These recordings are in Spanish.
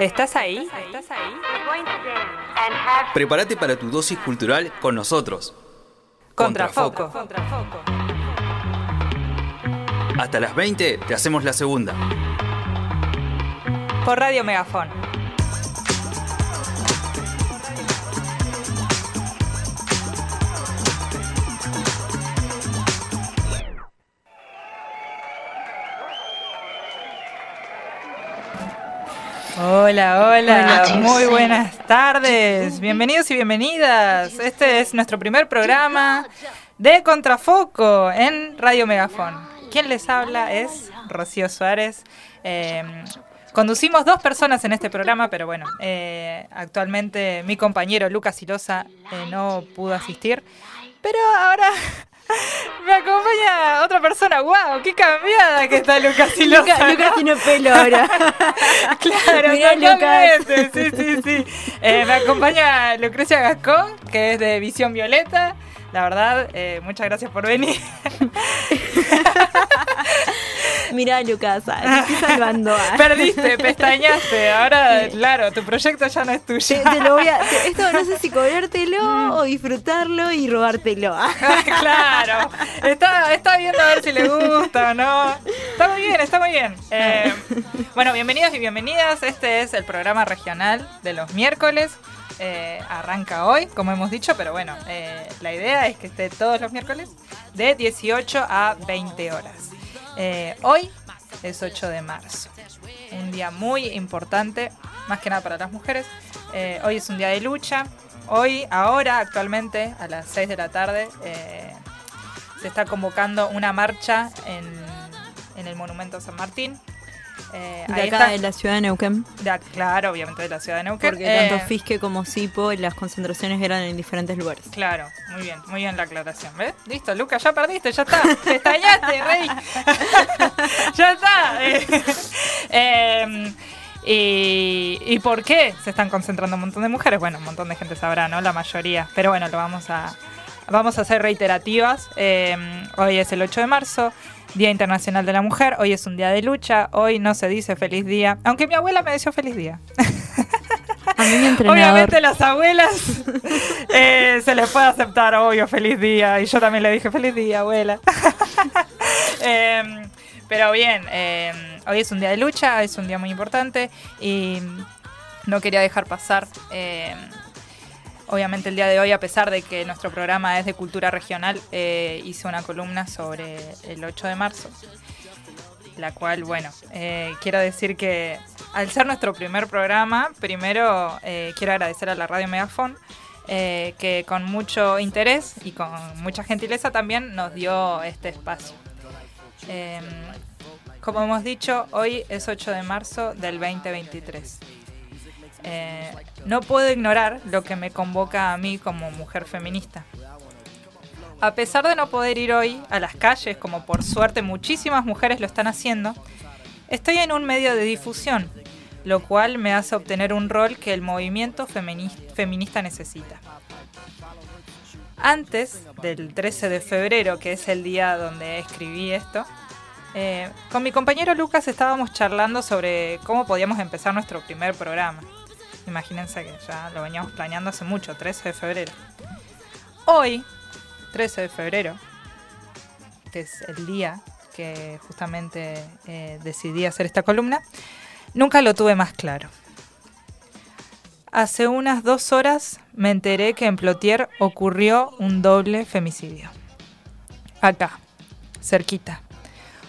¿Estás ahí? ¿Estás ahí? Prepárate para tu dosis cultural con nosotros. Contrafoco. Hasta las 20 te hacemos la segunda. Por Radio Megafón. Hola, hola, muy buenas tardes, bienvenidos y bienvenidas. Este es nuestro primer programa de Contrafoco en Radio Megafón. Quien les habla es Rocío Suárez. Eh, conducimos dos personas en este programa, pero bueno, eh, actualmente mi compañero Lucas Silosa eh, no pudo asistir. Pero ahora me acompaña otra persona. ¡Wow! ¡Qué cambiada que está Lucas y Lucas, Lucas tiene pelo ahora. claro, Mirá, Lucas. Sí, sí, sí. Eh, me acompaña Lucrecia Gascón, que es de Visión Violeta. La verdad, eh, muchas gracias por venir. Mirá, Lucas, te estoy salvando. Perdiste, pestañaste. Ahora, claro, tu proyecto ya no es tuyo. Te, lo voy a, esto no sé si cobrártelo mm. o disfrutarlo y robártelo. claro. Está, está viendo a ver si le gusta o no. Está muy bien, está muy bien. Eh, bueno, bienvenidos y bienvenidas. Este es el programa regional de los miércoles. Eh, arranca hoy, como hemos dicho, pero bueno, eh, la idea es que esté todos los miércoles de 18 a 20 horas. Eh, hoy es 8 de marzo, un día muy importante, más que nada para las mujeres. hoy es un día de lucha. Hoy, ahora, actualmente, a las 6 de la tarde, se está convocando una marcha en, en el Monumento San Martín, eh, de acá de la ciudad de Neuquén. claro, obviamente de la ciudad de Neuquén. Porque tanto eh, Fisque como Sipo, las concentraciones eran en diferentes lugares. Claro, muy bien, muy bien la aclaración. ¿Ves? Listo, Lucas, ya perdiste, ya está. Te estallaste, rey. ya está. Em, y, ¿Y por qué se están concentrando un montón de mujeres? Bueno, un montón de gente sabrá, ¿no? La mayoría. Pero bueno, lo vamos a, vamos a hacer reiterativas. Em, hoy es el 8 de marzo. Día Internacional de la Mujer, hoy es un día de lucha, hoy no se dice feliz día, aunque mi abuela me decía feliz día. A mí mi Obviamente las abuelas eh, se les puede aceptar, obvio, feliz día, y yo también le dije feliz día, abuela. Em, pero bien, em, hoy es un día de lucha, es un día muy importante y no quería dejar pasar Obviamente el día de hoy, a pesar de que nuestro programa es de cultura regional, eh, hice una columna sobre el 8 de marzo, la cual, bueno, eh, quiero decir que al ser nuestro primer programa, primero eh, quiero agradecer a la Radio Megafon, que con mucho interés y con mucha gentileza también nos dio este espacio. Em, como hemos dicho, hoy es 8 de marzo del 2023. Eh, no puedo ignorar lo que me convoca a mí como mujer feminista. A pesar de no poder ir hoy a las calles, como por suerte muchísimas mujeres lo están haciendo, estoy en un medio de difusión, lo cual me hace obtener un rol que el movimiento feminista necesita. Antes del 13 de febrero, que es el día donde escribí esto, eh, con mi compañero Lucas estábamos charlando sobre cómo podíamos empezar nuestro primer programa. Imagínense que ya lo veníamos planeando hace mucho, 13 de febrero. Hoy, 13 de febrero, que es el día que justamente eh, decidí hacer esta columna, nunca lo tuve más claro. Hace unas dos horas me enteré que en Plotier ocurrió un doble femicidio. Acá, cerquita.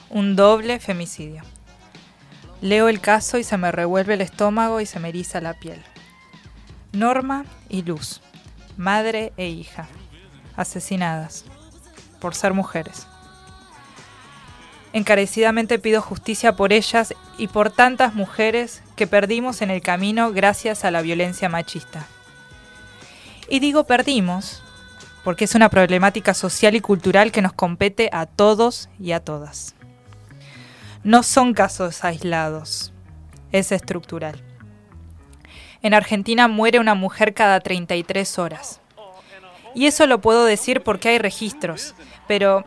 Un doble femicidio. Leo el caso y se me revuelve el estómago y se me eriza la piel. Norma y Luz, madre e hija, asesinadas por ser mujeres. Encarecidamente pido justicia por ellas y por tantas mujeres que perdimos en el camino gracias a la violencia machista. Y digo perdimos porque es una problemática social y cultural que nos compete a todos y a todas no son casos aislados, es estructural. En Argentina muere una mujer cada 33 horas. Y eso lo puedo decir porque hay registros, pero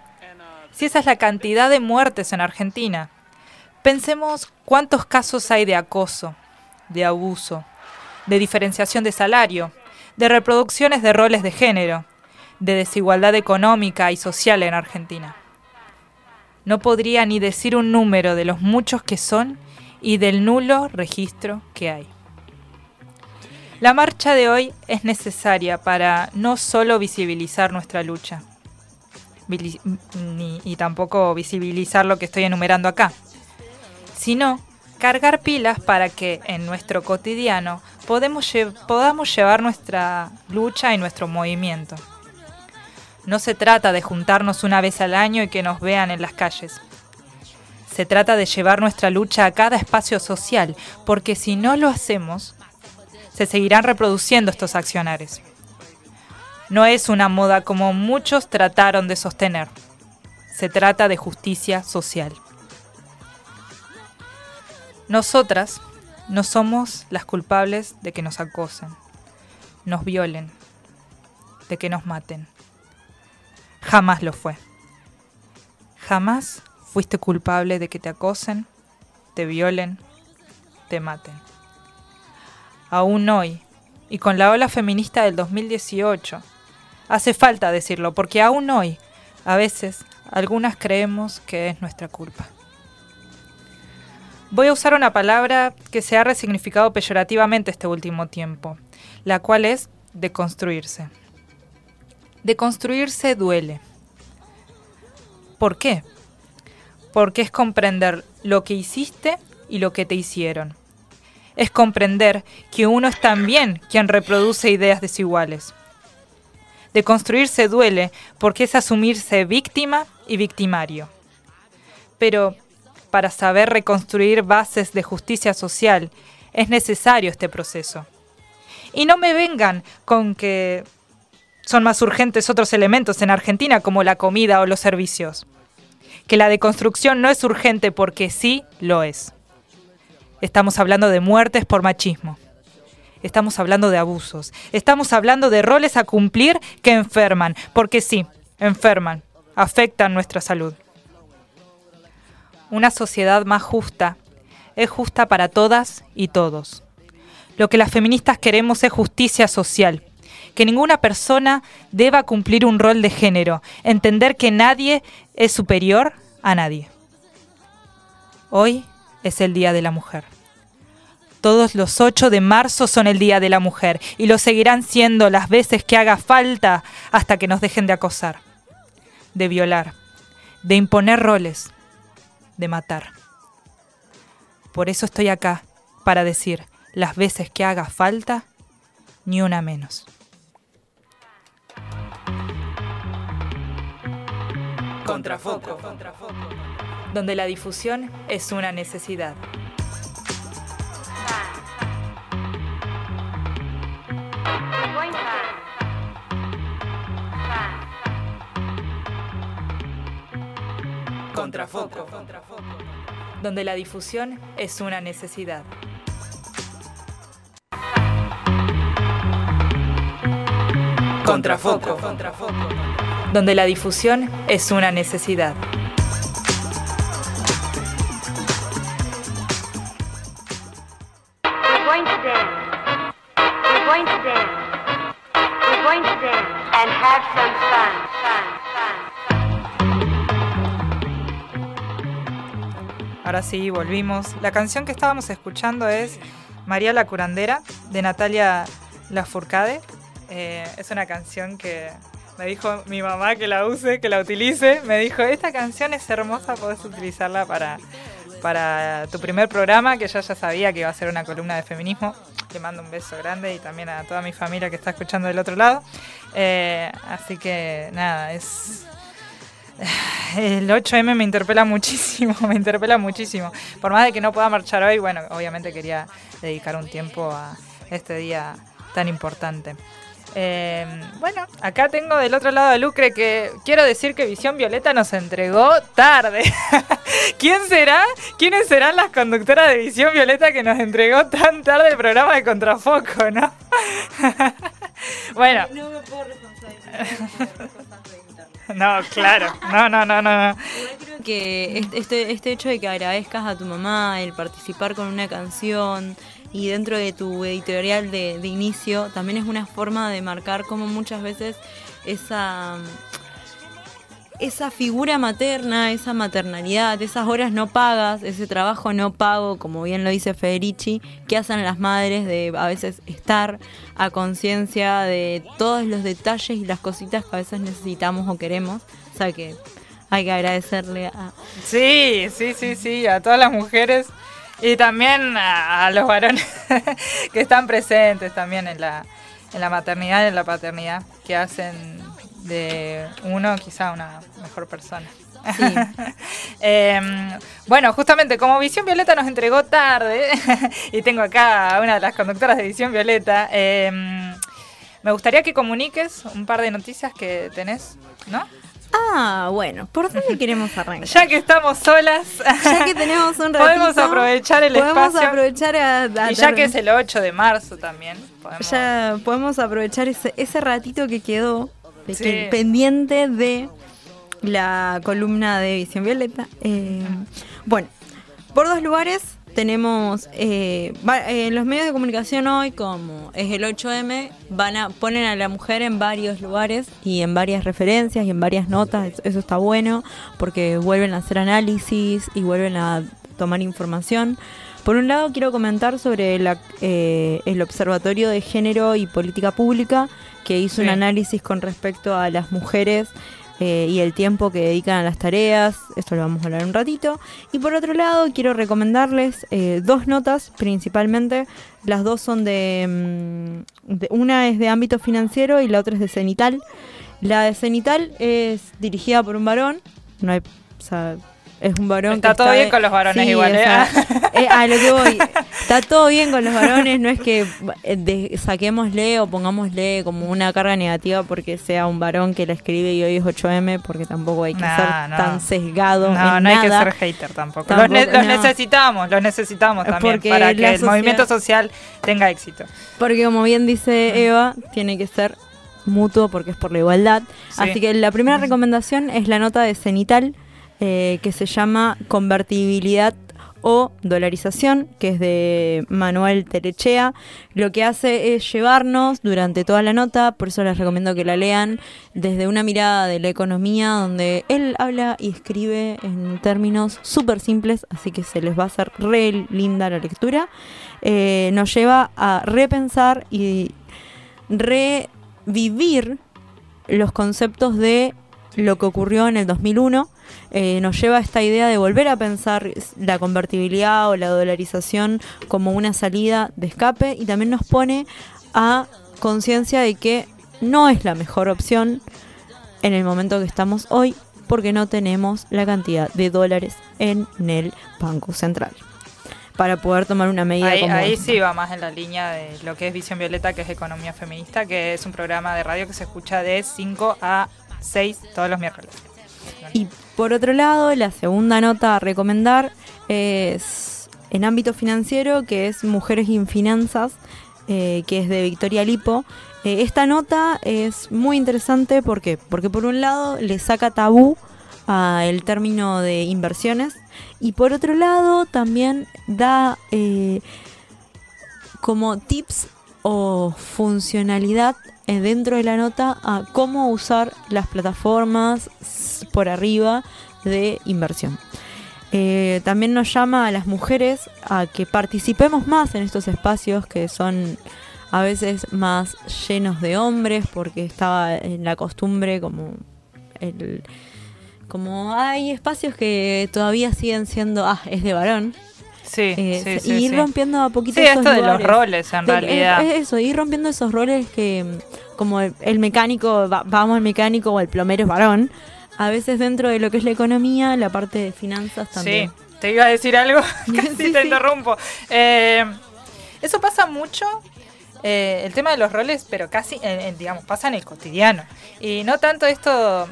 si esa es la cantidad de muertes en Argentina, Pensemos cuántos casos hay de acoso, de abuso, de diferenciación de salario, de reproducciones de roles de género, de desigualdad económica y social en Argentina. No podría ni decir un número de los muchos que son y del nulo registro que hay. La marcha de hoy es necesaria para no solo visibilizar nuestra lucha, y tampoco visibilizar lo que estoy enumerando acá, sino cargar pilas para que en nuestro cotidiano podamos llevar nuestra lucha y nuestro movimiento. No se trata de juntarnos una vez al año y que nos vean en las calles. Se trata de llevar nuestra lucha a cada espacio social, porque si no lo hacemos, se seguirán reproduciendo estos accionares. No es una moda como muchos trataron de sostener. Se trata de justicia social. Nosotras no somos las culpables de que nos acosen, nos violen, de que nos maten. Jamás lo fue. Jamás fuiste culpable de que te acosen, te violen, te maten. Aún hoy, y con la ola feminista del 2018, hace falta decirlo, porque aún hoy, a veces, algunas creemos que es nuestra culpa. Voy a usar una palabra que se ha resignificado peyorativamente este último tiempo, la cual es deconstruirse. Deconstruirse duele. ¿Por qué? Porque es comprender lo que hiciste y lo que te hicieron. Es comprender que uno es también quien reproduce ideas desiguales. Deconstruirse duele porque es asumirse víctima y victimario. Pero para saber reconstruir bases de justicia social, es necesario este proceso. Y no me vengan con que son más urgentes otros elementos en Argentina como la comida o los servicios. Que la deconstrucción no es urgente porque sí lo es. Estamos hablando de muertes por machismo. Estamos hablando de abusos. Estamos hablando de roles a cumplir que enferman, porque sí, enferman, afectan nuestra salud una sociedad más justa es justa para todas y todos. Lo que las feministas queremos es justicia social, que ninguna persona deba cumplir un rol de género, entender que nadie es superior a nadie. Hoy es el Día de la Mujer. Todos los 8 de marzo son el Día de la Mujer y lo seguirán siendo las veces que haga falta hasta que nos dejen de acosar, de violar, de imponer roles, de matar. Por eso estoy acá, para decir las veces que haga falta, ni una menos. Contrafoco. Donde la difusión es una necesidad. Contrafoco. Donde la difusión es una necesidad. Contrafoco. Donde la difusión es una necesidad. Ahora sí, volvimos. La canción que estábamos escuchando es María la Curandera, de Natalia Lafourcade. Eh, es una canción que me dijo mi mamá que la use, que la utilice. Me dijo, esta canción es hermosa, podés utilizarla para, para tu primer programa, que yo ya sabía que iba a ser una columna de feminismo. Le mando un beso grande y también a toda mi familia que está escuchando del otro lado. Eh, así que nada, es el 8M me interpela muchísimo, me interpela muchísimo. Por más de que no pueda marchar hoy, bueno, obviamente quería dedicar un tiempo a este día tan importante. Eh, bueno, acá tengo del otro lado a Lucre que quiero decir que Visión Violeta nos entregó tarde. ¿Quién será? ¿Quiénes serán las conductoras de Visión Violeta que nos entregó tan tarde el programa de Contrafoco, no? bueno. No me puedo responsabilizar No, claro. No, no, no, no. no. Creo que este- este, hecho de que agradezcas a tu mamá, el participar con una canción y dentro de tu editorial de, de inicio, también es una forma de marcar como muchas veces esa esa figura materna, esa maternalidad, esas horas no pagas, ese trabajo no pago, como bien lo dice Federici, que hacen las madres de a veces estar a conciencia de todos los detalles y las cositas que a veces necesitamos o queremos. O sea que hay que agradecerle a... Sí, sí, sí, sí, a todas las mujeres y también a, los varones que están presentes también en la, en la maternidad y en la paternidad, que hacen de uno quizá una mejor persona. Sí. Em, bueno, justamente como Visión Violeta nos entregó tarde, y tengo acá a una de las conductoras de Visión Violeta, em, me gustaría que comuniques un par de noticias que tenés, ¿no? Ah, bueno, ¿por dónde queremos arrancar? Ya que estamos solas, Ya que tenemos un ratito, podemos aprovechar el podemos espacio. aprovechar a, a y ya que es el 8 de marzo también, podemos... ya podemos aprovechar ese, ese ratito que quedó de Sí. que- pendiente de la columna de Visión Violeta. Eh, bueno, por dos lugares tenemos eh, va- eh, los medios de comunicación hoy, como es el 8M, van a ponen a la mujer en varios lugares y en varias referencias y en varias notas. Eso está bueno porque vuelven a hacer análisis y vuelven a tomar información. Por un lado, quiero comentar sobre la- eh, el Observatorio de Género y Política Pública, que hizo un análisis con respecto a las mujeres eh, y el tiempo que dedican a las tareas. Esto lo vamos a hablar un ratito. Y por otro lado, quiero recomendarles eh, dos notas principalmente. Las dos son de, mm, de- Una es de ámbito financiero y la otra es de Cenital. La de Cenital es dirigida por un varón. No hay. o sea, es un varón Está que todo está bien con los varones Sí, igual, o ¿eh? sea, eh, a lo que voy. Está todo bien con los varones, no es que eh, de- saquémosle o pongámosle como una carga negativa porque sea un varón que la escribe y hoy es 8M, porque tampoco hay que Nah, ser no. tan sesgado. No, en no hay que ser hater tampoco. Tampoco, los, ne- los no. necesitamos, los necesitamos también Porque para que el movimiento social tenga éxito. Porque como bien dice Eva, tiene que ser mutuo porque es por la igualdad. Sí. Así que la primera recomendación es la nota de Cenital eh, que se llama Convertibilidad o dolarización, que es de Manuel Terechea. Lo que hace es llevarnos durante toda la nota, por eso les recomiendo que la lean, desde una mirada de la economía, donde él habla y escribe en términos súper simples, así que se les va a hacer re linda la lectura. Eh, nos lleva a repensar y revivir los conceptos de lo que ocurrió en el 2001. Eh, nos lleva a esta idea de volver a pensar la convertibilidad o la dolarización como una salida de escape y también nos pone a conciencia de que no es la mejor opción en el momento que estamos hoy porque no tenemos la cantidad de dólares en el Banco Central para poder tomar una medida Ahí, como ahí sí va más en la línea de lo que es Visión Violeta, que es Economía Feminista, que es un programa de radio que se escucha de 5 a 6 todos los miércoles. Y por otro lado, la segunda nota a recomendar es en ámbito financiero, que es Mujeres en Finanzas, eh, que es de Victoria Lipo. Eh, esta nota es muy interesante ¿por qué? porque por un lado le saca tabú al término de inversiones y por otro lado también da eh, como tips o funcionalidad eh, dentro de la nota a cómo usar las plataformas por arriba de inversión. Eh, también nos llama a las mujeres a que participemos más en estos espacios que son a veces más llenos de hombres porque estaba en la costumbre como el como hay espacios que todavía siguen siendo ah es de varón Sí, eh, sí, y ir rompiendo a poquito Sí, esos esto de los roles, en Del- realidad. Es, es eso, ir rompiendo esos roles que, mm, como el, el mecánico, va- vamos al mecánico o el plomero es varón. A veces dentro de lo que es la economía, la parte de finanzas también. Sí, te iba a decir algo, casi te interrumpo. Eh, eso pasa mucho, eh, el tema de los roles, pero casi, en- en, digamos, pasa en el cotidiano. Y no tanto esto,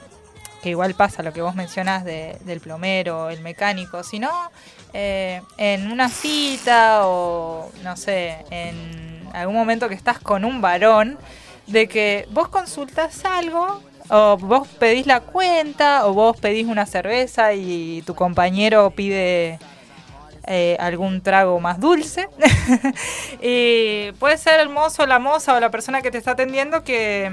que igual pasa lo que vos mencionás de- del plomero, el mecánico, sino eh, en una cita o, no sé, en algún momento que estás con un varón, de que vos consultas algo O vos pedís la cuenta, o vos pedís una cerveza y tu compañero pide eh, algún trago más dulce. y puede ser el mozo, la moza o la persona que te está atendiendo que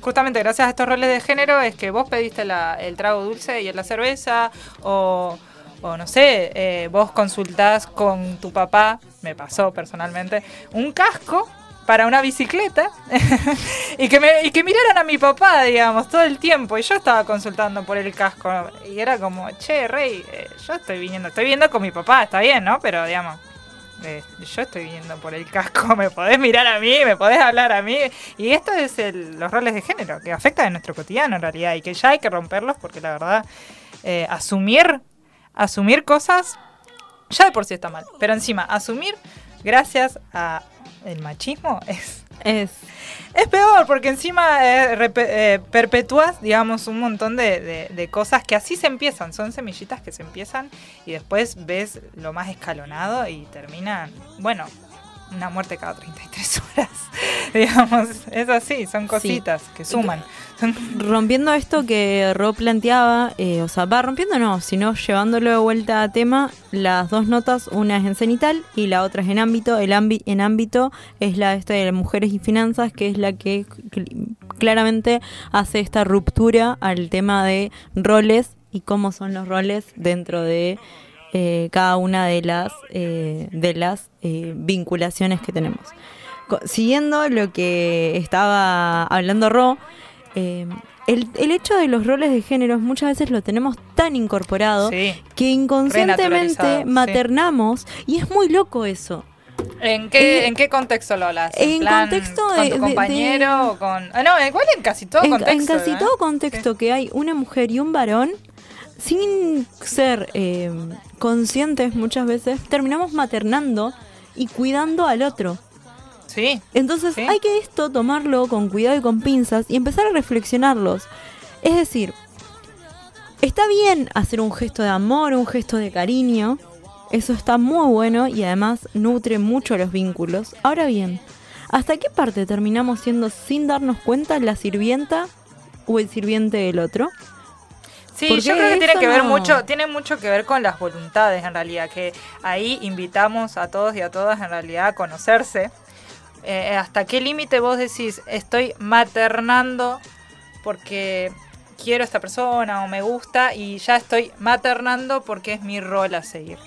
justamente gracias a estos roles de género es que vos pediste la- el trago dulce y la cerveza o, o no sé, eh, vos consultás con tu papá, me pasó personalmente, un casco para una bicicleta y, que me, y que miraran a mi papá, digamos, todo el tiempo. Y yo estaba consultando por el casco y era como, che, Rey, eh, yo estoy viniendo, estoy viendo con mi papá, está bien, ¿no? Pero digamos, eh, yo estoy viniendo por el casco, me podés mirar a mí, me podés hablar a mí. Y esto es el- los roles de género que afectan en nuestro cotidiano en realidad y que ya hay que romperlos porque la verdad, asumir, asumir cosas ya de por sí está mal. Pero encima, asumir gracias a el machismo es Es. es peor, porque encima eh, eh, perpetúas, digamos, un montón de, de- de cosas que así se empiezan. Son semillitas que se empiezan y después ves lo más escalonado y terminan, bueno, una muerte cada 33 horas. digamos, es así, son cositas que suman. Rompiendo esto que Ro planteaba, eh, o sea, va rompiendo no, sino llevándolo de vuelta a tema, las dos notas, una es en cenital y la otra es en ámbito. El ámbi- en ámbito es la esta de mujeres y finanzas, que es la que cl- claramente hace esta ruptura al tema de roles y cómo son los roles dentro de eh, cada una de las eh, de las eh, vinculaciones que tenemos. Siguiendo lo que estaba hablando Ro, eh, el, el hecho de los roles de géneros muchas veces lo tenemos tan incorporado Sí. que inconscientemente sí. maternamos y es muy loco eso. ¿En qué, Eh, ¿En qué contexto lo hablas? en plan, contexto ¿Con de- tu de- compañero de- o con...? Ah, no, igual en casi todo en, contexto. en casi ¿eh? todo contexto que hay una mujer y un varón, sin ser eh, conscientes muchas veces, terminamos maternando y cuidando al otro. Sí, Entonces Sí. hay que esto tomarlo con cuidado y con pinzas y empezar a reflexionarlos. Es decir, está bien hacer un gesto de amor, un gesto de cariño. Eso está muy bueno y además nutre mucho los vínculos. Ahora bien, ¿hasta qué parte terminamos siendo sin darnos cuenta la sirvienta o el sirviente del otro? Sí, yo creo que tiene que ver no- mucho, tiene mucho que ver con las voluntades en realidad, que ahí invitamos a todos y a todas en realidad a conocerse. Eh, hasta qué límite vos decís, estoy maternando porque quiero a esta persona o me gusta y ya estoy maternando porque es mi rol a seguir.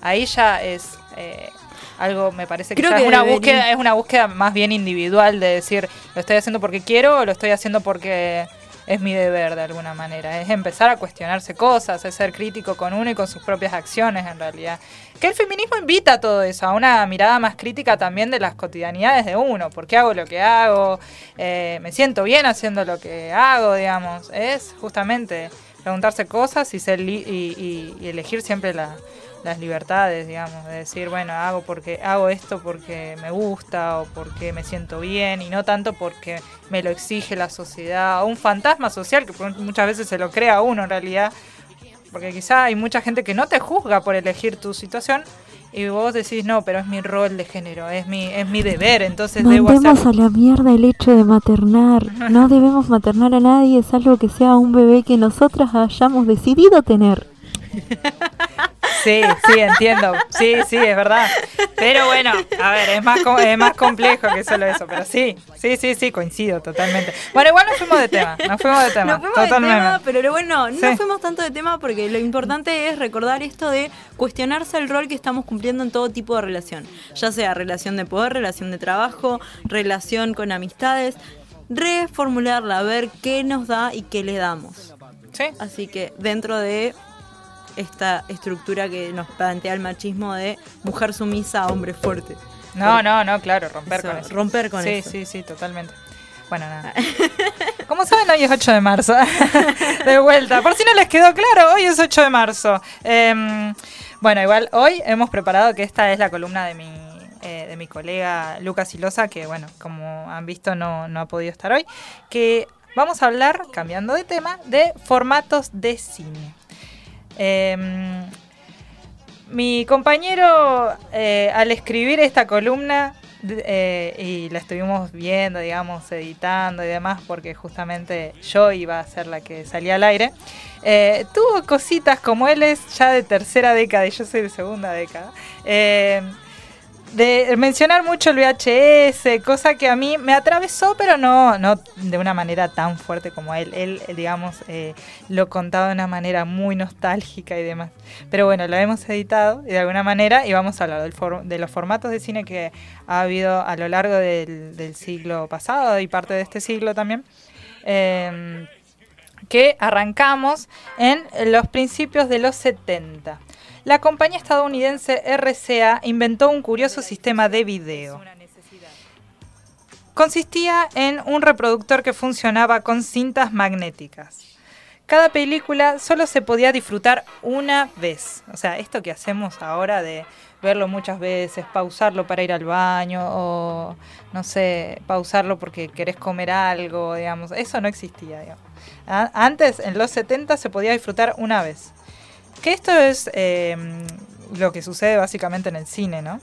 Ahí ya es eh, algo, me parece que, Creo que es una debería- búsqueda, es una búsqueda más bien individual de decir, lo estoy haciendo porque quiero o lo estoy haciendo porque es mi deber de alguna manera. Es empezar a cuestionarse cosas, es ser crítico con uno y con sus propias acciones en realidad. Que el feminismo invita a todo eso, a una mirada más crítica también de las cotidianidades de uno. ¿Por qué hago lo que hago? Eh, ¿Me siento bien haciendo lo que hago? Digamos, es justamente preguntarse cosas y, ser li- y, y- elegir siempre la- las libertades, digamos, de decir, bueno, hago porque hago esto porque me gusta o porque me siento bien y no tanto porque me lo exige la sociedad o un fantasma social que muchas veces se lo crea uno en realidad, porque quizá hay mucha gente que no te juzga por elegir tu situación y vos decís, no, pero es mi rol de género, es mi es mi deber, entonces debo Mandemos hacer a la mierda el hecho de maternar. No debemos maternar a nadie, es algo que sea un bebé que nosotras hayamos decidido tener. Sí, sí, entiendo. Sí, sí, es verdad. Pero bueno, a ver, es más, es más complejo que solo eso. Pero sí, sí, sí, sí, coincido totalmente. Bueno, igual nos fuimos de tema. Nos fuimos de tema. Nos fuimos de totalmente. tema, pero bueno, no Sí. fuimos tanto de tema porque lo importante es recordar esto de cuestionarse el rol que estamos cumpliendo en todo tipo de relación. Ya sea relación de poder, relación de trabajo, relación con amistades. Reformularla, ver qué nos da y qué le damos. Sí, Así que dentro de esta estructura que nos plantea el machismo de mujer sumisa, hombre fuerte. no, no, no, claro, romper Eso, con eso. romper con sí, eso. Sí, sí, totalmente. Bueno, nada. Como saben, hoy es 8 de marzo. de vuelta. Por si no les quedó claro, hoy es 8 de marzo. Em, bueno, igual hoy hemos preparado que esta es la columna de mi, eh, de mi colega Lucas Silosa, que bueno, como han visto no, no ha podido estar hoy, que vamos a hablar, cambiando de tema, de formatos de cine. Em, mi compañero, eh, al escribir esta columna, eh, y la estuvimos viendo, digamos, editando y demás, porque justamente yo iba a ser la que salía al aire. Eh, tuvo cositas como él es ya de tercera década y yo soy de segunda década. De mencionar mucho el VHS, cosa que a mí me atravesó, pero no, no de una manera tan fuerte como él. Él, eh, digamos, eh, lo contaba de una manera muy nostálgica y demás. Pero bueno, lo hemos editado de alguna manera y vamos a hablar del for- de los formatos de cine que ha habido a lo largo del, siglo pasado y parte de este siglo también. Eh, que arrancamos en los principios de los 70. La compañía estadounidense RCA inventó un curioso sistema de video. Consistía en un reproductor que funcionaba con cintas magnéticas. Cada película solo se podía disfrutar una vez. O sea, esto que hacemos ahora de verlo muchas veces, pausarlo para ir al baño o, no sé, pausarlo porque querés comer algo, digamos, eso no existía, digamos. Antes, en los 70, se podía disfrutar una vez. Que esto es eh, lo que sucede básicamente en el cine, ¿no?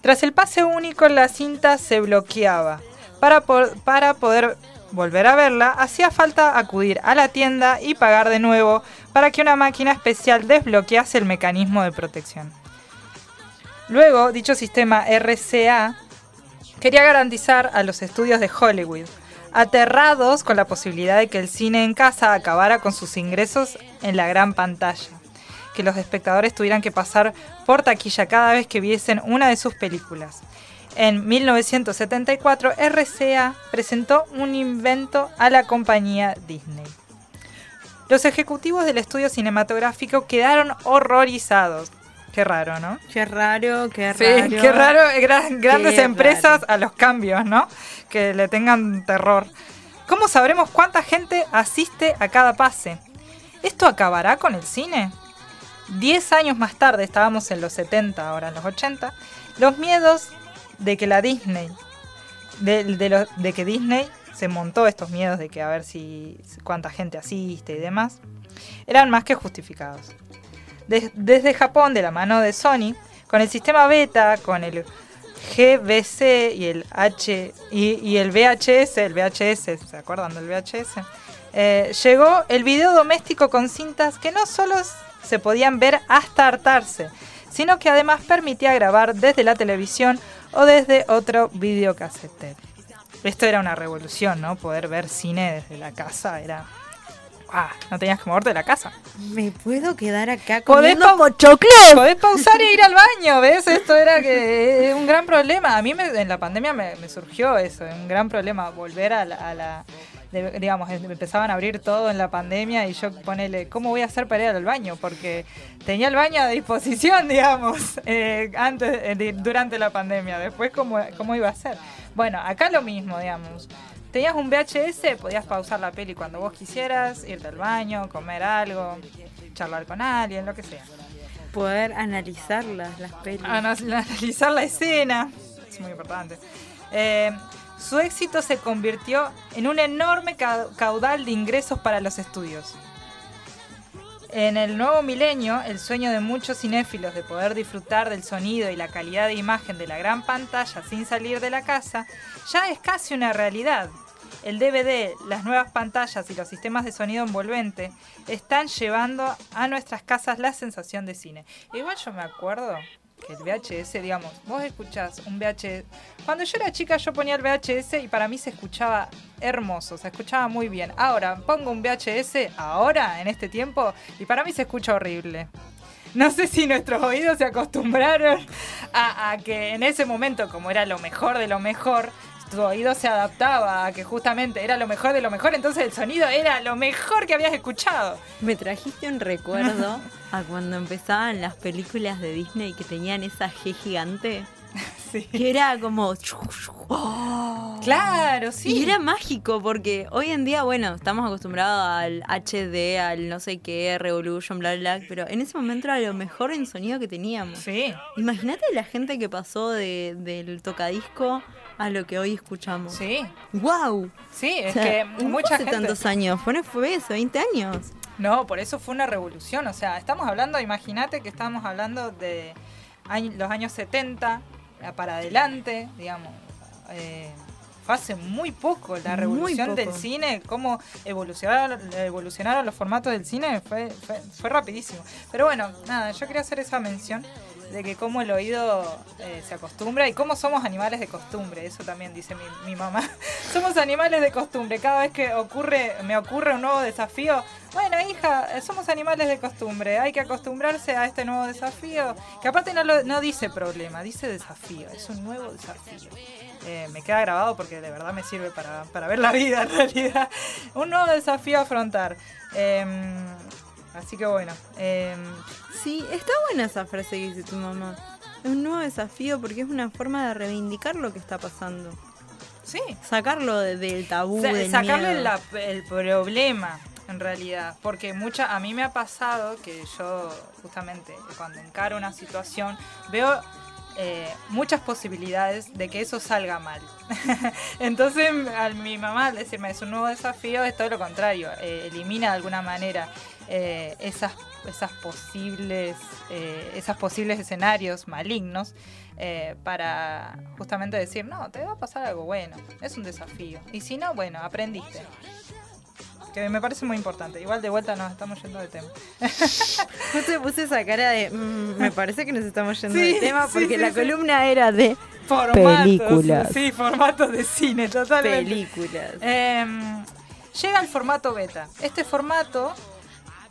Tras el pase único, la cinta se bloqueaba. Para, para poder volver a verla, hacía falta acudir a la tienda y pagar de nuevo para que una máquina especial desbloquease el mecanismo de protección. Luego, dicho sistema RCA quería garantizar a los estudios de Hollywood, aterrados con la posibilidad de que el cine en casa acabara con sus ingresos en la gran pantalla, que los espectadores tuvieran que pasar por taquilla cada vez que viesen una de sus películas. En 1974, RCA presentó un invento a la compañía Disney. Los ejecutivos del estudio cinematográfico quedaron horrorizados. Qué raro, ¿no? Qué raro, qué Sí, raro. qué raro, gra- grandes Qué empresas raro. a los cambios, ¿no? Que le tengan terror. ¿Cómo sabremos cuánta gente asiste a cada pase? ¿Esto acabará con el cine? Diez años más tarde, estábamos en los 70, ahora en los 80, los miedos de que la Disney, de, que Disney se montó estos miedos de que a ver si cuánta gente asiste y demás, eran más que justificados. Des- desde Japón, de la mano de Sony, con el sistema beta, con el GBC y el H y, el VHS, el VHS, ¿se acuerdan VHS? Eh, llegó el video doméstico con cintas que no solo se podían ver hasta hartarse, sino que además permitía grabar desde la televisión o desde otro videocasetero. Esto era una revolución, ¿no? Poder ver cine desde la casa era... ¡Ah! No tenías que moverte de la casa. Me puedo quedar acá Podés comiendo pochoclos. Podés pausar e ir al baño, ¿ves? Esto era que un gran problema. A mí me- en la pandemia me, me surgió eso, un gran problema, volver a la... a la- de- digamos, em- empezaban a abrir todo en la pandemia y yo ponele, ¿cómo voy a hacer para ir al baño? Porque tenía el baño a disposición, digamos, eh, antes, eh, durante la pandemia. Después, ¿cómo, ¿cómo iba a ser? Bueno, acá lo mismo, digamos. Tenías un VHS, podías pausar la peli cuando vos quisieras, irte al baño, comer algo, charlar con alguien, lo que sea. Poder analizarlas, las pelis. Ana- analizar la escena. Es muy importante. Eh, su éxito se convirtió en un enorme ca- caudal de ingresos para los estudios. En el nuevo milenio, el sueño de muchos cinéfilos de poder disfrutar del sonido y la calidad de imagen de la gran pantalla sin salir de la casa ya es casi una realidad. El DVD, las nuevas pantallas y los sistemas de sonido envolvente están llevando a nuestras casas la sensación de cine. Igual yo me acuerdo que el VHS, digamos, vos escuchás un VHS. Cuando yo era chica yo ponía el VHS y para mí se escuchaba hermoso, se escuchaba muy bien. Ahora pongo un VHS ahora, en este tiempo, y para mí se escucha horrible. No sé si nuestros oídos se acostumbraron a, a que en ese momento, como era lo mejor de lo mejor, tu oído se adaptaba a que justamente era lo mejor de lo mejor, entonces el sonido era lo mejor que habías escuchado. Me trajiste un recuerdo a cuando empezaban las películas de Disney que tenían esa G gigante. Sí. Que era como. Claro, sí. Y era mágico porque hoy en día, bueno, estamos acostumbrados al HD, al no sé qué, Revolution, bla, bla, pero en ese momento era lo mejor en sonido que teníamos. Sí. Imagínate la gente que pasó de, del tocadisco a lo que hoy escuchamos. Sí, ¡Wow! sí, es O sea, que mucha hace gente... tantos años, fue, fue eso, 20 años. No, por eso fue una revolución. O sea, estamos hablando, imagínate que estamos hablando de los años 70, para adelante, digamos. Eh, fue hace muy poco la revolución poco. del cine, cómo evolucionaron, evolucionaron los formatos del cine, fue, fue, fue rapidísimo. Pero bueno, nada, yo quería hacer esa mención de que cómo el oído eh, se acostumbra y cómo somos animales de costumbre, eso también dice mi, mi mamá. somos animales de costumbre, cada vez que ocurre, me ocurre un nuevo desafío, bueno hija, eh, somos animales de costumbre, hay que acostumbrarse a este nuevo desafío, que aparte no, lo- no dice problema, dice desafío, es un nuevo desafío. Eh, me queda grabado porque de verdad me sirve para, para ver la vida en realidad. Un nuevo desafío a afrontar. Em, así que bueno. em, Sí, está buena esa frase que dice tu mamá. Es un nuevo desafío porque es una forma de reivindicar lo que está pasando. sí, Sacarlo de- del tabú, Sa- del sacarle la- el problema en realidad porque mucha a mí me ha pasado que yo justamente cuando encaro una situación veo eh, muchas posibilidades de que eso salga mal entonces a mi mamá al decirme es un nuevo desafío es todo lo contrario eh, elimina de alguna manera eh, esas esas posibles eh, esas posibles escenarios malignos eh, para justamente decir, no, te va a pasar algo bueno, es un desafío. Y si no, bueno, aprendiste. Que me parece muy importante. Igual de vuelta nos estamos yendo de tema. Justo puse esa cara de. mm, me parece que nos estamos yendo Sí, del tema porque sí, la sí. columna era de Formatos. Películas. Sí, formatos de cine, totalmente. películas. Em, llega el formato beta. Este formato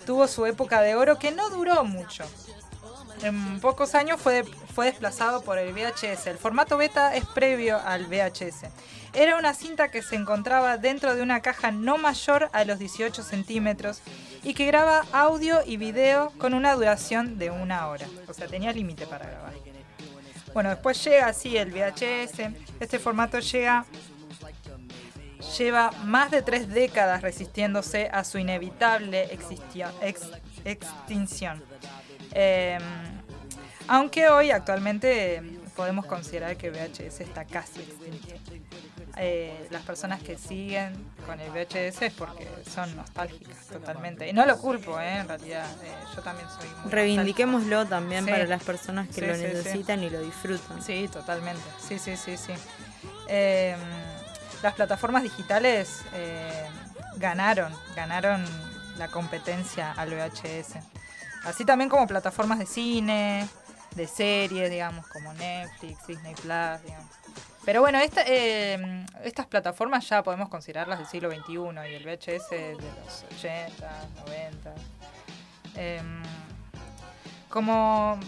tuvo su época de oro que no duró mucho. En pocos años fue, fue desplazado por el VHS. El formato beta es previo al VHS. Era una cinta que se encontraba dentro de una caja no mayor a los 18 centímetros y que graba audio y video con una duración de una hora. O sea, tenía límite para grabar. Bueno, después llega así el VHS. Este formato llega lleva más de tres décadas resistiéndose a su inevitable existio- ex- extinción. Eh, aunque hoy actualmente eh, podemos considerar que VHS está casi extinto. Eh, las personas que siguen con el VHS es porque son nostálgicas totalmente. Y no lo culpo, eh, en realidad. eh, yo también soy... muy Reivindiquémoslo también Sí. para las personas que Sí, lo sí. necesitan y lo disfrutan. Sí, totalmente. Sí, sí, sí, sí. Las plataformas digitales eh, ganaron, ganaron la competencia al VHS. Así también como plataformas de cine, de series, digamos, como Netflix, Disney Plus, digamos. Pero bueno, esta, eh, estas plataformas ya podemos considerarlas del siglo XXI y el VHS de los 80, 90. Em, como,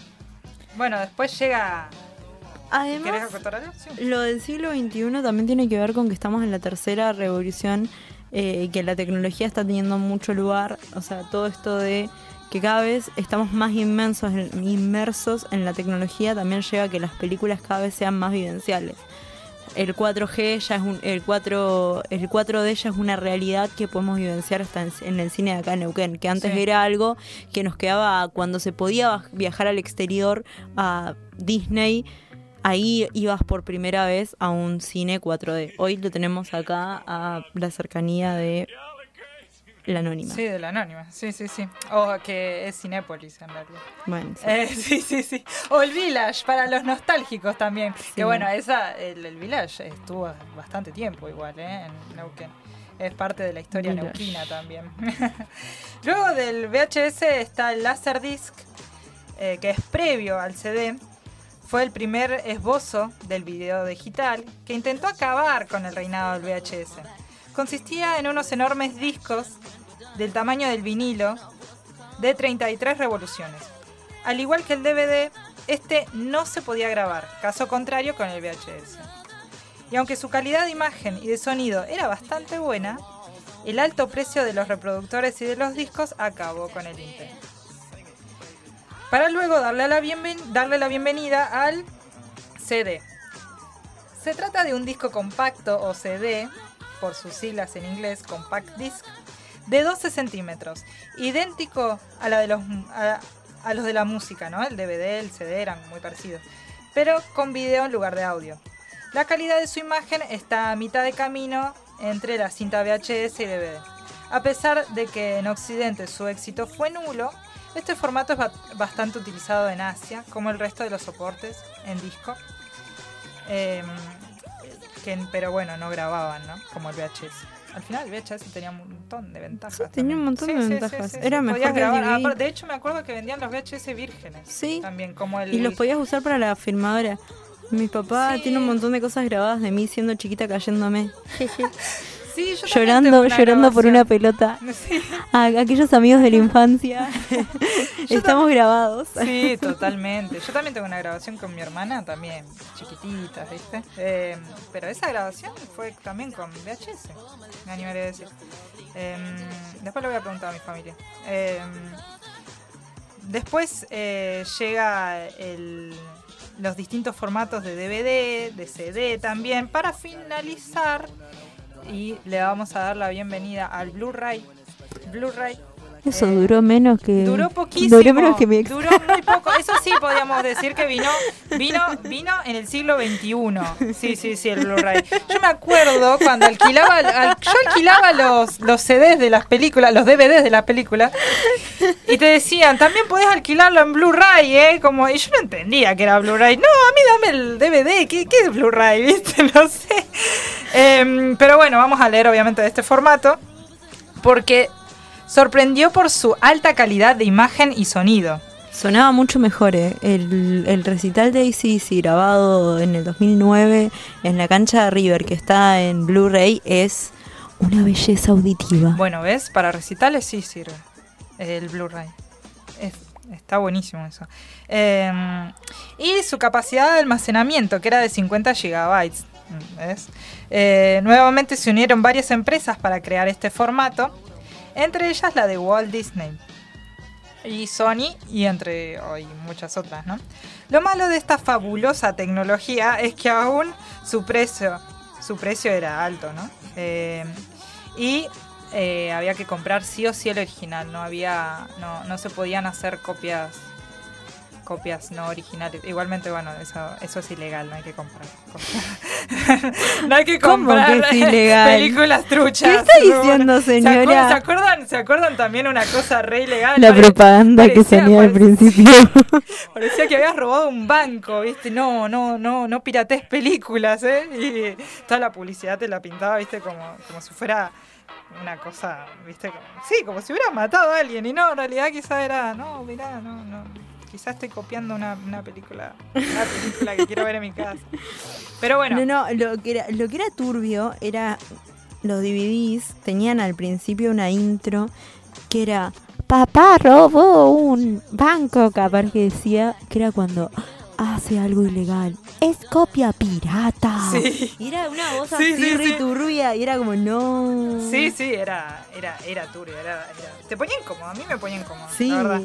bueno, después llega... ¿Querés Además? Sí. lo del siglo XXI también tiene que ver con que estamos en la tercera revolución eh, que la tecnología está teniendo mucho lugar. O sea, todo esto de que cada vez estamos más inmensos inmersos en la tecnología también lleva a que las películas cada vez sean más vivenciales. El 4G ya es un, el 4 el 4D ya es una realidad que podemos vivenciar hasta en, en el cine de acá en Neuquén, que antes Sí. era algo que nos quedaba cuando se podía viajar al exterior a Disney ahí ibas por primera vez a un cine 4D. Hoy lo tenemos acá a la cercanía de la anónima. Sí, de la anónima. Sí, sí, sí. O que es Cinépolis en realidad. Bueno, sí. Eh, sí, sí, sí. O el Village, para los nostálgicos también. Que bueno, esa, el, el Village estuvo bastante tiempo igual, ¿eh? En Neuquén. Es parte de la historia Village. neuquina también. Luego del VHS está el Laserdisc, eh, que es previo al CD. Fue el primer esbozo del video digital que intentó acabar con el reinado del VHS. Consistía en unos enormes discos del tamaño del vinilo de 33 revoluciones. Al igual que el DVD, este no se podía grabar, caso contrario con el VHS. Y aunque su calidad de imagen y de sonido era bastante buena, el alto precio de los reproductores y de los discos acabó con el intento. Para luego darle la, bienvenida al CD. Se trata de un disco compacto o CD, por sus siglas en inglés, Compact Disc, de 12 centímetros, idéntico a, la de los, a, a los de la música, ¿no? El DVD, el CD eran muy parecidos, pero con video en lugar de audio. La calidad de su imagen está a mitad de camino entre la cinta VHS y DVD. A pesar de que en Occidente su éxito fue nulo, este formato es ba- bastante utilizado en Asia, como el resto de los soportes en disco. Eh, que, pero bueno, no grababan, ¿no? Como el VHS. Al final el VHS tenía un montón de ventajas. Sí, tenía un montón de Sí, ventajas. Era mejor el grabar. DVD. Ah, de hecho, me acuerdo que vendían los VHS vírgenes. Sí. También, como el. Y los podías usar para la filmadora. Mi papá tiene un montón de cosas grabadas de mí siendo chiquita cayéndome. Sí, yo llorando, llorando por una pelota. Sí. A aquellos amigos de la infancia. Estamos grabados. Sí, totalmente. Yo también tengo una grabación con mi hermana, también chiquitita, ¿viste? Eh, pero esa grabación fue también con VHS, me animaré a decir. Eh, después le voy a preguntar a mi familia. Eh, después eh, llega el- los distintos formatos de DVD, de CD también, para finalizar y le vamos a dar la bienvenida al Blu-ray. Blu-ray Eso duró menos que. Duró poquísimo. Duró menos que mi ex. Duró muy poco. Eso sí podíamos decir que vino, vino, vino en el siglo XXI. Sí, sí, sí, el Blu-ray. Yo me acuerdo cuando alquilaba, al- yo alquilaba los, los CDs de las películas, los DVDs de las películas, y te decían, también podés alquilarlo en Blu-ray, ¿eh? Como, y yo no entendía que era Blu-ray. No, a mí dame el DVD. ¿Qué, qué es Blu-ray? ¿Viste? No sé. Em, pero bueno, vamos a leer obviamente de este formato, porque sorprendió por su alta calidad de imagen y sonido. Sonaba mucho mejor, eh. el, el recital de ACDC grabado en el 2009 en la cancha de River, que está en Blu-ray, es una belleza auditiva. Bueno, ¿ves? Para recitales sí sirve el Blu-ray. Es- está buenísimo eso. Eh, y su capacidad de almacenamiento, que era de 50 gigabytes. ¿Ves? Eh, nuevamente se unieron varias empresas para crear este formato, entre ellas la de Walt Disney y Sony y entre muchas otras, ¿no? Lo malo de esta fabulosa tecnología es que aún su precio, su precio era alto, ¿no? Eh, y eh, había que comprar sí o sí el original, no había, no, no se podían hacer copias copias no originales. Igualmente, bueno, eso, eso es ilegal, no hay que comprar. no hay que ¿Cómo comprar que películas truchas. ¿Qué está diciendo, ¿Se acuerdan, señora? ¿se acuerdan, se acuerdan también una cosa re ilegal? La propaganda que parecía- salía al principio. Parecía que habías robado un banco, ¿viste? No, no, no, no piratees películas, ¿eh? Y toda la publicidad te la pintaba, ¿viste? Como, como si fuera una cosa, ¿viste? Como- sí, como si hubieras matado a alguien. Y no, en realidad quizá era, no, mirá, no, no. Quizás estoy copiando una, una película, una película que quiero ver en mi casa. Pero bueno, No, no, lo que, era, lo que era turbio era los DVDs tenían al principio una intro que era Papá robó un banco, capaz que decía que era cuando hace algo ilegal. Es copia pirata. sí. y era una voz Sí, así sí, turbia y era como no Sí, sí, era, era, era turbio, era, era- Te ponía incómodo, a mí me ponía incómodo, Sí. la verdad.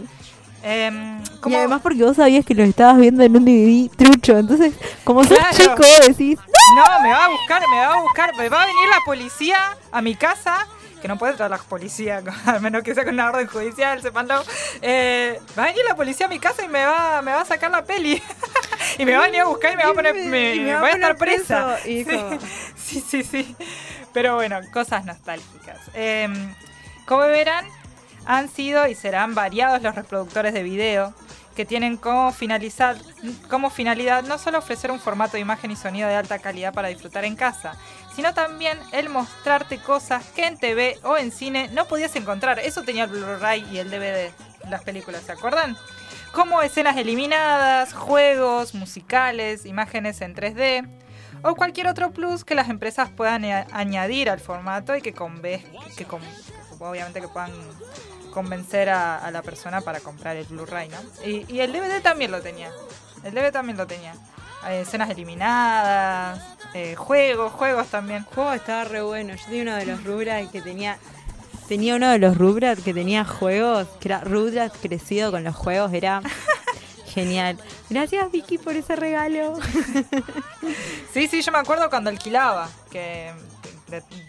Em, Y ¿cómo- además porque vos sabías que lo estabas viendo en un DVD trucho. Entonces, como sos Claro. chico, decís, No, me va a buscar, me va a buscar, me va a venir la policía a mi casa, que no puede entrar la policía, al menos que sea con una orden judicial, sepanlo. Eh, va a venir la policía a mi casa y me va, me va a sacar la peli. y me va a venir a buscar y me va a poner, me, va a voy a poner estar presa. preso, Sí, sí, sí, sí. Pero bueno, cosas nostálgicas. Eh, como verán, han sido y serán variados los reproductores de video que tienen como, finalizar, como finalidad no solo ofrecer un formato de imagen y sonido de alta calidad para disfrutar en casa, sino también el mostrarte cosas que en TV o en cine no podías encontrar. Eso tenía el Blu-ray y el DVD, las películas, ¿se acuerdan? Como escenas eliminadas, juegos, musicales, imágenes en 3D o cualquier otro plus que las empresas puedan añadir al formato y que, conve- que con- obviamente que puedan convencer a, a la persona para comprar el Blu-ray, ¿no? Y, y el DVD también lo tenía. El DVD también lo tenía. Eh, escenas eliminadas, eh, juegos, juegos también. El juego estaba re bueno. Yo tenía uno de los Rugrats que tenía. Tenía uno de los Rugrats que tenía juegos, que era Rugrats crecido con los juegos, era genial. Gracias Vicky por ese regalo. Sí, sí, yo me acuerdo cuando alquilaba, que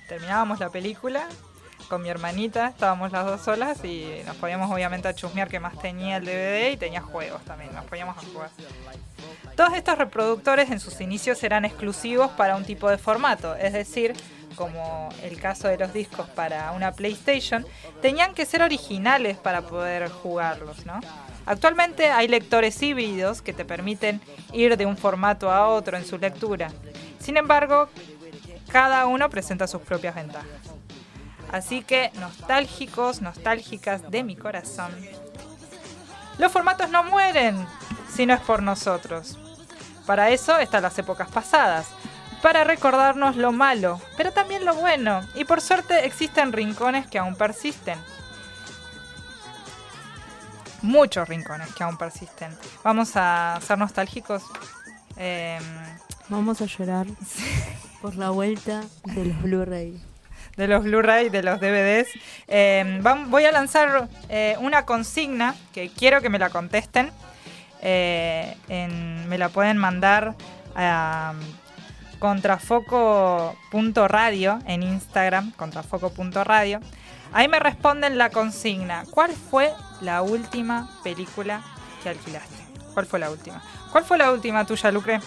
terminábamos la película con mi hermanita, estábamos las dos solas y nos podíamos obviamente a chusmear que más tenía el DVD y tenía juegos también, nos poníamos a jugar. Todos estos reproductores en sus inicios eran exclusivos para un tipo de formato, es decir, como el caso de los discos para una PlayStation, tenían que ser originales para poder jugarlos, ¿no? Actualmente hay lectores híbridos que te permiten ir de un formato a otro en su lectura. Sin embargo, cada uno presenta sus propias ventajas. Así que, nostálgicos, nostálgicas de mi corazón. Los formatos no mueren si no es por nosotros. Para eso están las épocas pasadas, para recordarnos lo malo, pero también lo bueno. Y por suerte existen rincones que aún persisten. Muchos rincones que aún persisten. Vamos a ser nostálgicos. Em, Vamos a llorar por la vuelta de los Blu-ray. De los Blu-ray, de los DVDs. Vam- voy a lanzar eh, una consigna que quiero que me la contesten. Eh, me la pueden mandar a contrafoco.radio en Instagram, contrafoco.radio. Ahí me responden la consigna. ¿Cuál fue la última película que alquilaste? ¿Cuál fue la última? ¿Cuál fue la última tuya, Lucre?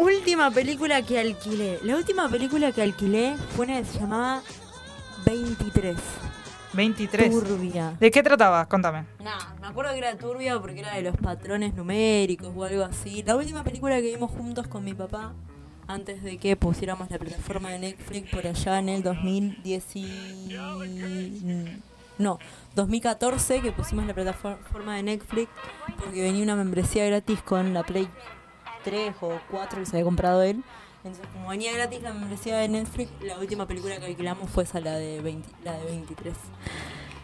Última película que alquilé. La última película que alquilé fue una que se llamaba 23. 23. Turbia. ¿De qué trataba? Contame. No, me acuerdo que era turbia porque era de los patrones numéricos o algo así. La última película que vimos juntos con mi papá, antes de que pusiéramos la plataforma de Netflix por allá en el 2010. y- No, 2014 que pusimos la plataforma de Netflix porque venía una membresía gratis con la Play 3 o 4 que se había comprado él. Entonces, como venía gratis la membresía de Netflix, la última película que alquilamos fue esa, la de, 20 la de 23.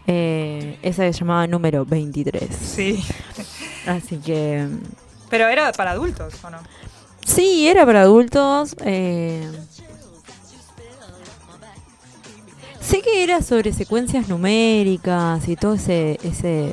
Eh, esa que se llamaba número 23. Sí. Así que. Pero era para adultos, ¿o no? Sí, era para adultos. eh, Sé que era sobre secuencias numéricas y todo ese, ese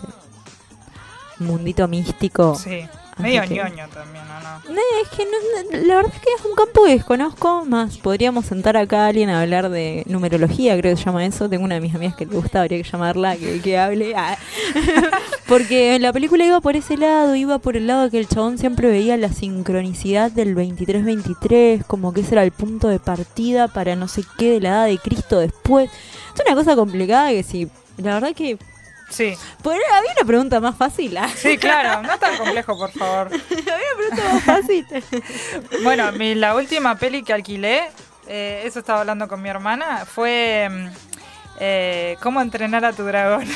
mundito místico. Sí. Medio que- ñoño también, ¿o no? No, es que no- no- la verdad es que es un campo que desconozco, más podríamos sentar acá a alguien a hablar de numerología, creo que se llama eso. Tengo una de mis amigas que le gusta, habría que llamarla, que, que hable. Ah. Porque la película iba por ese lado, iba por el lado que el chabón siempre veía la sincronicidad del 23-23, como que ese era el punto de partida para no sé qué de la edad de Cristo después. Es una cosa complicada que si, la verdad que... Sí. Por, había una pregunta más fácil. ah. Sí, claro. No tan complejo, por favor. había una pregunta más fácil. Bueno, mi, la última peli que alquilé, eh, eso estaba hablando con mi hermana, fue mm, eh, Cómo entrenar a tu dragón.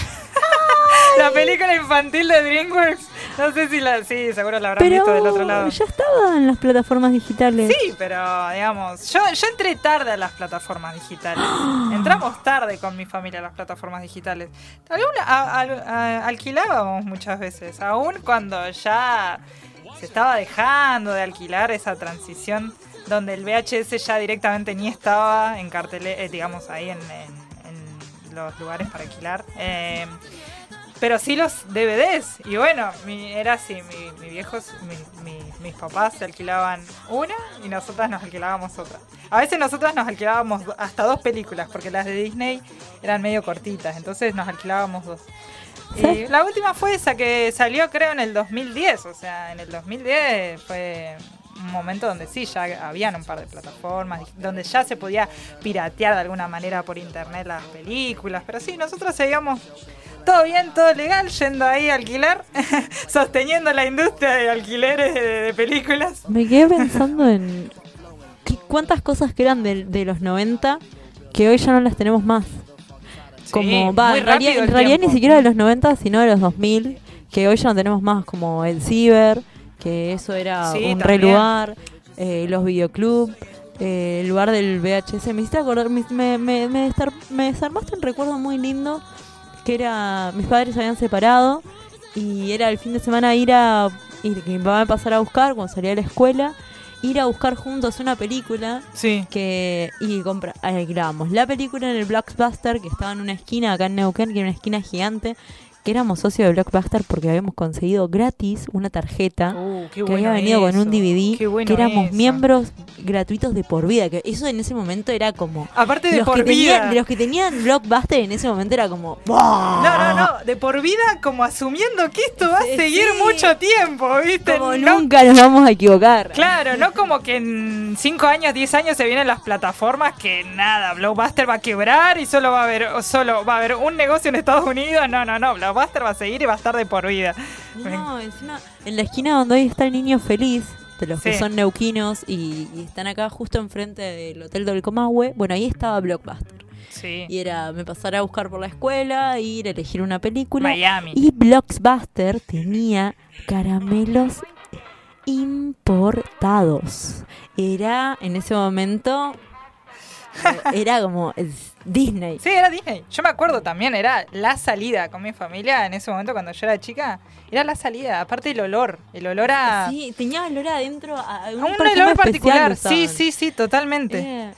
la película infantil de DreamWorks. No sé si la... Sí, seguro la habrán Pero visto del otro lado. ya estaba en las plataformas digitales. Sí, pero digamos, yo, yo entré tarde a las plataformas digitales. Entramos tarde con mi familia a las plataformas digitales. Alguna- a- al- a- alquilábamos muchas veces, aún cuando ya se estaba dejando de alquilar esa transición donde el VHS ya directamente ni estaba en cartele, digamos, ahí en, en- en los lugares para alquilar. Eh, pero sí los DVDs. Y bueno, mi- era así, mi, mi viejos, mi- mi- mis papás se alquilaban una y nosotras nos alquilábamos otra. A veces nosotras nos alquilábamos hasta dos películas, porque las de Disney eran medio cortitas, entonces nos alquilábamos dos. Y la última fue esa que salió creo en el 2010, o sea, en el 2010 fue un momento donde sí, ya habían un par de plataformas, donde ya se podía piratear de alguna manera por internet las películas, pero sí, nosotros seguíamos todo bien, todo legal, yendo ahí a alquilar, sosteniendo la industria de alquileres de, de películas. Me quedé pensando en cuántas cosas que eran de, de los 90 que hoy ya no las tenemos más. Como, va, muy en realidad, en ni siquiera de los 90, sino de los 2000, que hoy ya no tenemos más, como el ciber, que eso era Sí, un re lugar, eh, los videoclub, eh, el lugar del VHS. Me hiciste acordar, me, me desarmaste un recuerdo muy lindo, que era, mis padres se habían separado, y era el fin de semana ir a, ir, que mi papá me pasara a buscar cuando salía de la escuela, ir a buscar juntos una película Sí, que y compra alquilábamos. La película en el Blockbuster que estaba en una esquina acá en Neuquén que era una esquina gigante que éramos socios de Blockbuster porque habíamos conseguido gratis una tarjeta Uh, que bueno había venido con un DVD bueno que éramos eso. miembros gratuitos de por vida que eso en ese momento era como Aparte de los por que vida. tenían, de los que tenían Blockbuster en ese momento era como No, no, no, de por vida como asumiendo que esto va a Sí, seguir sí. mucho tiempo, ¿viste? como No- nunca nos vamos a equivocar Claro, no como que en 5 años, 10 años se vienen las plataformas que nada, Blockbuster va a quebrar y solo va a haber solo va a haber un negocio en Estados Unidos. No, no, no, Blockbuster Blockbuster va a seguir y va a estar de por vida. No, encima, en la esquina donde hoy está el niño feliz, de los que son neuquinos y, y están acá justo enfrente del Hotel del Comahue, bueno, ahí estaba Blockbuster. Sí. Y era, me pasara a buscar por la escuela, ir a elegir una película. Miami. Y Blockbuster tenía caramelos importados. Era, en ese momento, era como Disney. Sí, era Disney. Yo me acuerdo también, era la salida con mi familia en ese momento cuando yo era chica. Era la salida, aparte el olor. El olor a, Sí, tenía olor adentro a, a a un, un olor particular. Sí, sí, sí, totalmente. Era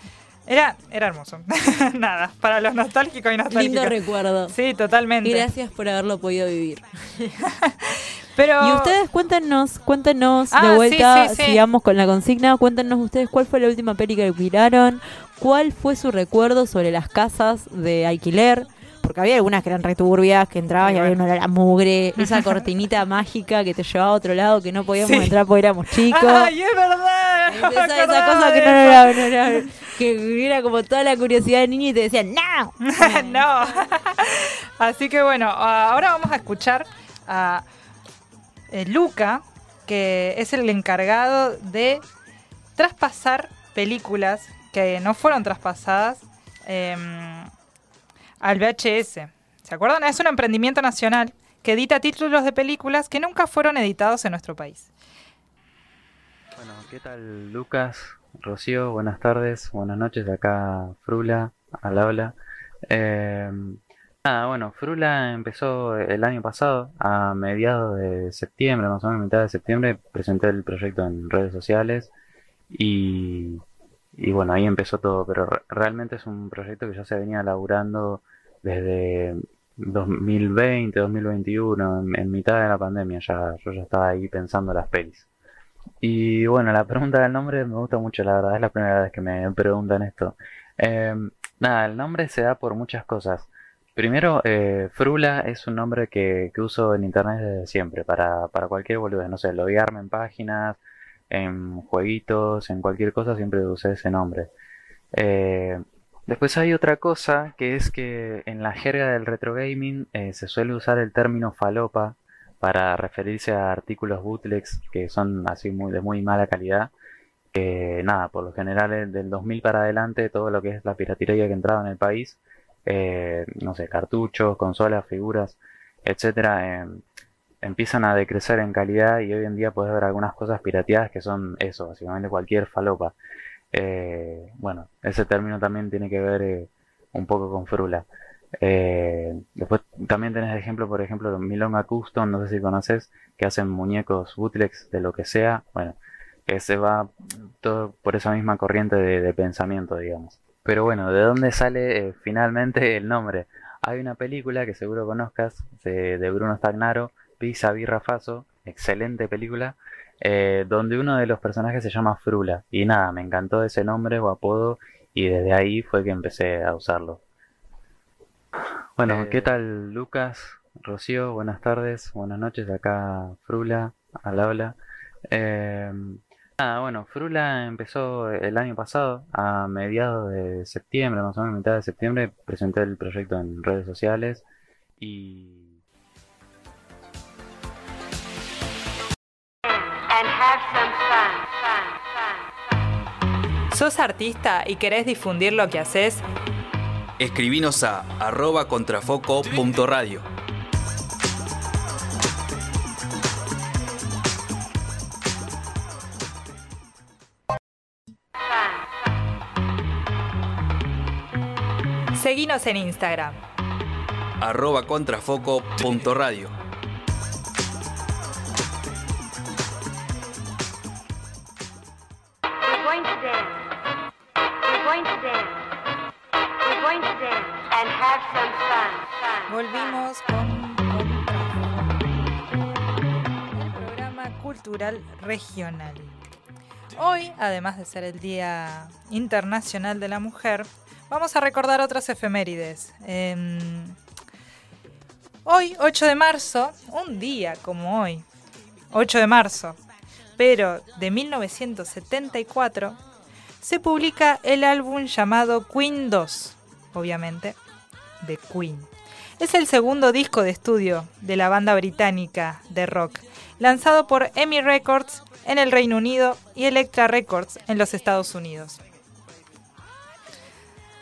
Era, era hermoso. Nada, para los nostálgicos y lindo nostálgicos. recuerdo. Sí, totalmente. Gracias por haberlo podido vivir. Pero Y ustedes cuéntenos, cuéntenos Ah, de vuelta, sí, sí, sí. sigamos con la consigna, cuéntenos ustedes cuál fue la última peli que miraron, cuál fue su recuerdo sobre las casas de alquiler, porque había algunas que eran returbias, que entrabas y había una olor a mugre, esa cortinita mágica que te llevaba a otro lado que no podíamos entrar porque éramos chicos. ¡Ay, es verdad! Esa, cosa que de no era, no era- que era como toda la curiosidad del niño y te decían, ¡No! no. Así que bueno, ahora vamos a escuchar a eh, Luca, que es el encargado de traspasar películas que no fueron traspasadas em, al VHS. ¿Se acuerdan? Es un emprendimiento nacional que edita títulos de películas que nunca fueron editados en nuestro país. Bueno, ¿qué tal Lucas? Rocío, buenas tardes, buenas noches, acá Frula, al habla. Eh, nada, bueno, Frula empezó el año pasado, a mediados de septiembre, más o menos mitad de septiembre, presenté el proyecto en redes sociales y, y bueno, ahí empezó todo, pero re- realmente es un proyecto que ya se venía laburando desde 2020, 2021, en, en mitad de la pandemia ya, yo ya estaba ahí pensando las pelis. Y bueno, la pregunta del nombre me gusta mucho, la verdad, es la primera vez que me preguntan esto. Eh, nada, el nombre se da por muchas cosas. Primero, eh, Frula es un nombre que, uso en internet desde siempre, para, para cualquier boludez, no sé, loguearme en páginas, en jueguitos, en cualquier cosa, siempre usé ese nombre. Eh, después hay otra cosa, que es que en la jerga del retro gaming eh, se suele usar el término falopa para referirse a artículos bootlegs que son así muy de muy mala calidad. Que nada, por lo general eh, del 2000 para adelante, todo lo que es la piratería que entraba en el país, eh, no sé, cartuchos, consolas, figuras, etcétera, eh, empiezan a decrecer en calidad y hoy en día puedes ver algunas cosas pirateadas que son eso, básicamente cualquier falopa. Eh, bueno, ese término también tiene que ver eh, un poco con frula. Después también tenés ejemplo, por ejemplo, Milonga Custom, no sé si conoces, que hacen muñecos bootlegs de lo que sea. Bueno, que se va todo por esa misma corriente de pensamiento, digamos. Pero bueno, ¿de dónde sale eh, finalmente el nombre? Hay una película que seguro conozcas, de, de Bruno Stagnaro, Pisa Birra Faso, excelente película, eh, donde uno de los personajes se llama Frula. Y nada, me encantó ese nombre o apodo y desde ahí fue que empecé a usarlo. Bueno, ¿qué tal Lucas? Rocío, buenas tardes, buenas noches, acá Frula, al habla. Eh, nada, bueno, Frula empezó el año pasado, a mediados de septiembre, más o menos mitad de septiembre, presenté el proyecto en redes sociales y... and have some fun, fun, fun, fun. ¿Sos artista y querés difundir lo que haces? Escribinos a arroba contrafoco.radio. Seguinos en Instagram. arroba contrafoco.radio. We're going to dance. We're going to dance. We're going to dance and have some fun, fun. Volvimos con, con el programa cultural regional. Hoy, además de ser el Día Internacional de la Mujer, vamos a recordar otras efemérides. Em, hoy, 8 de marzo, un día como hoy, 8 de marzo, pero de 1974, se publica el álbum llamado Queen 2, obviamente, de Queen. es el segundo disco de estudio de la banda británica de rock, lanzado por EMI Records en el Reino Unido y Elektra Records en los Estados Unidos.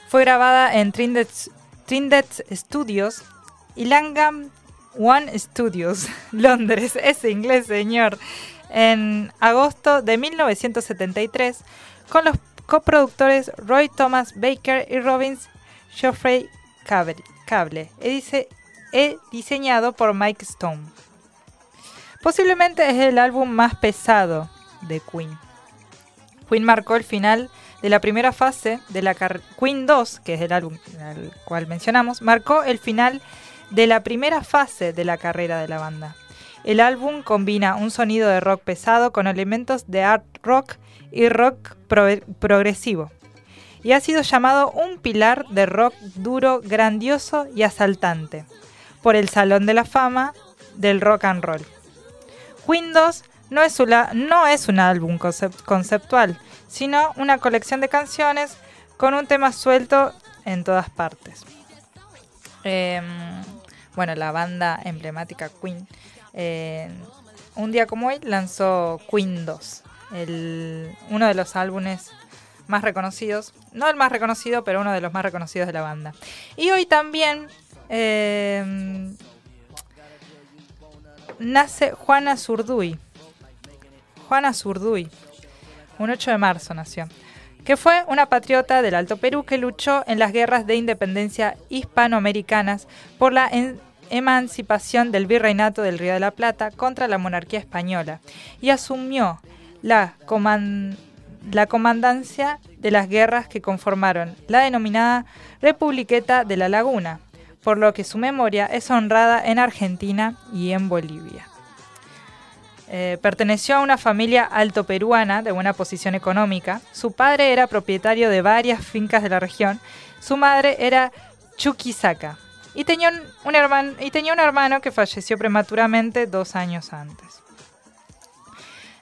Fue grabada en Trindet, Studios y Langham One Studios, Londres, ese inglés señor, en agosto de 1973 con los coproductores Roy Thomas Baker y Robbins Geoffrey Cable, Cable e dice- e diseñado por Mike Stone. Posiblemente es el álbum más pesado de Queen. Queen marcó el final de la primera fase de la. Queen 2, que es el álbum al cual mencionamos, marcó el final de la primera fase de la carrera de la banda. El álbum combina un sonido de rock pesado con elementos de art rock y rock pro- progresivo. Y ha sido llamado un pilar de rock duro, grandioso y asaltante por el Salón de la Fama del Rock and Roll. Queen 2 no es, una- no es un álbum concep- conceptual, sino una colección de canciones con un tema suelto en todas partes. Em, bueno, la banda emblemática Queen, eh, un día como hoy lanzó Queen 2, el- uno de los álbumes más reconocidos, no el más reconocido, pero uno de los más reconocidos de la banda. Y hoy también em, nace Juana Zurduy. Juana Zurduy, un 8 de marzo nació, que fue una patriota del Alto Perú que luchó en las guerras de independencia hispanoamericanas por la emancipación del virreinato del Río de la Plata contra la monarquía española y asumió la, la comandancia de las guerras que conformaron la denominada Republiqueta de la Laguna, por lo que su memoria es honrada en Argentina y en Bolivia. Eh, perteneció a una familia alto peruana de buena posición económica. Su padre era propietario de varias fincas de la región. Su madre era Chuquisaca. Y tenía un, hermano, y tenía un hermano que falleció prematuramente dos años antes.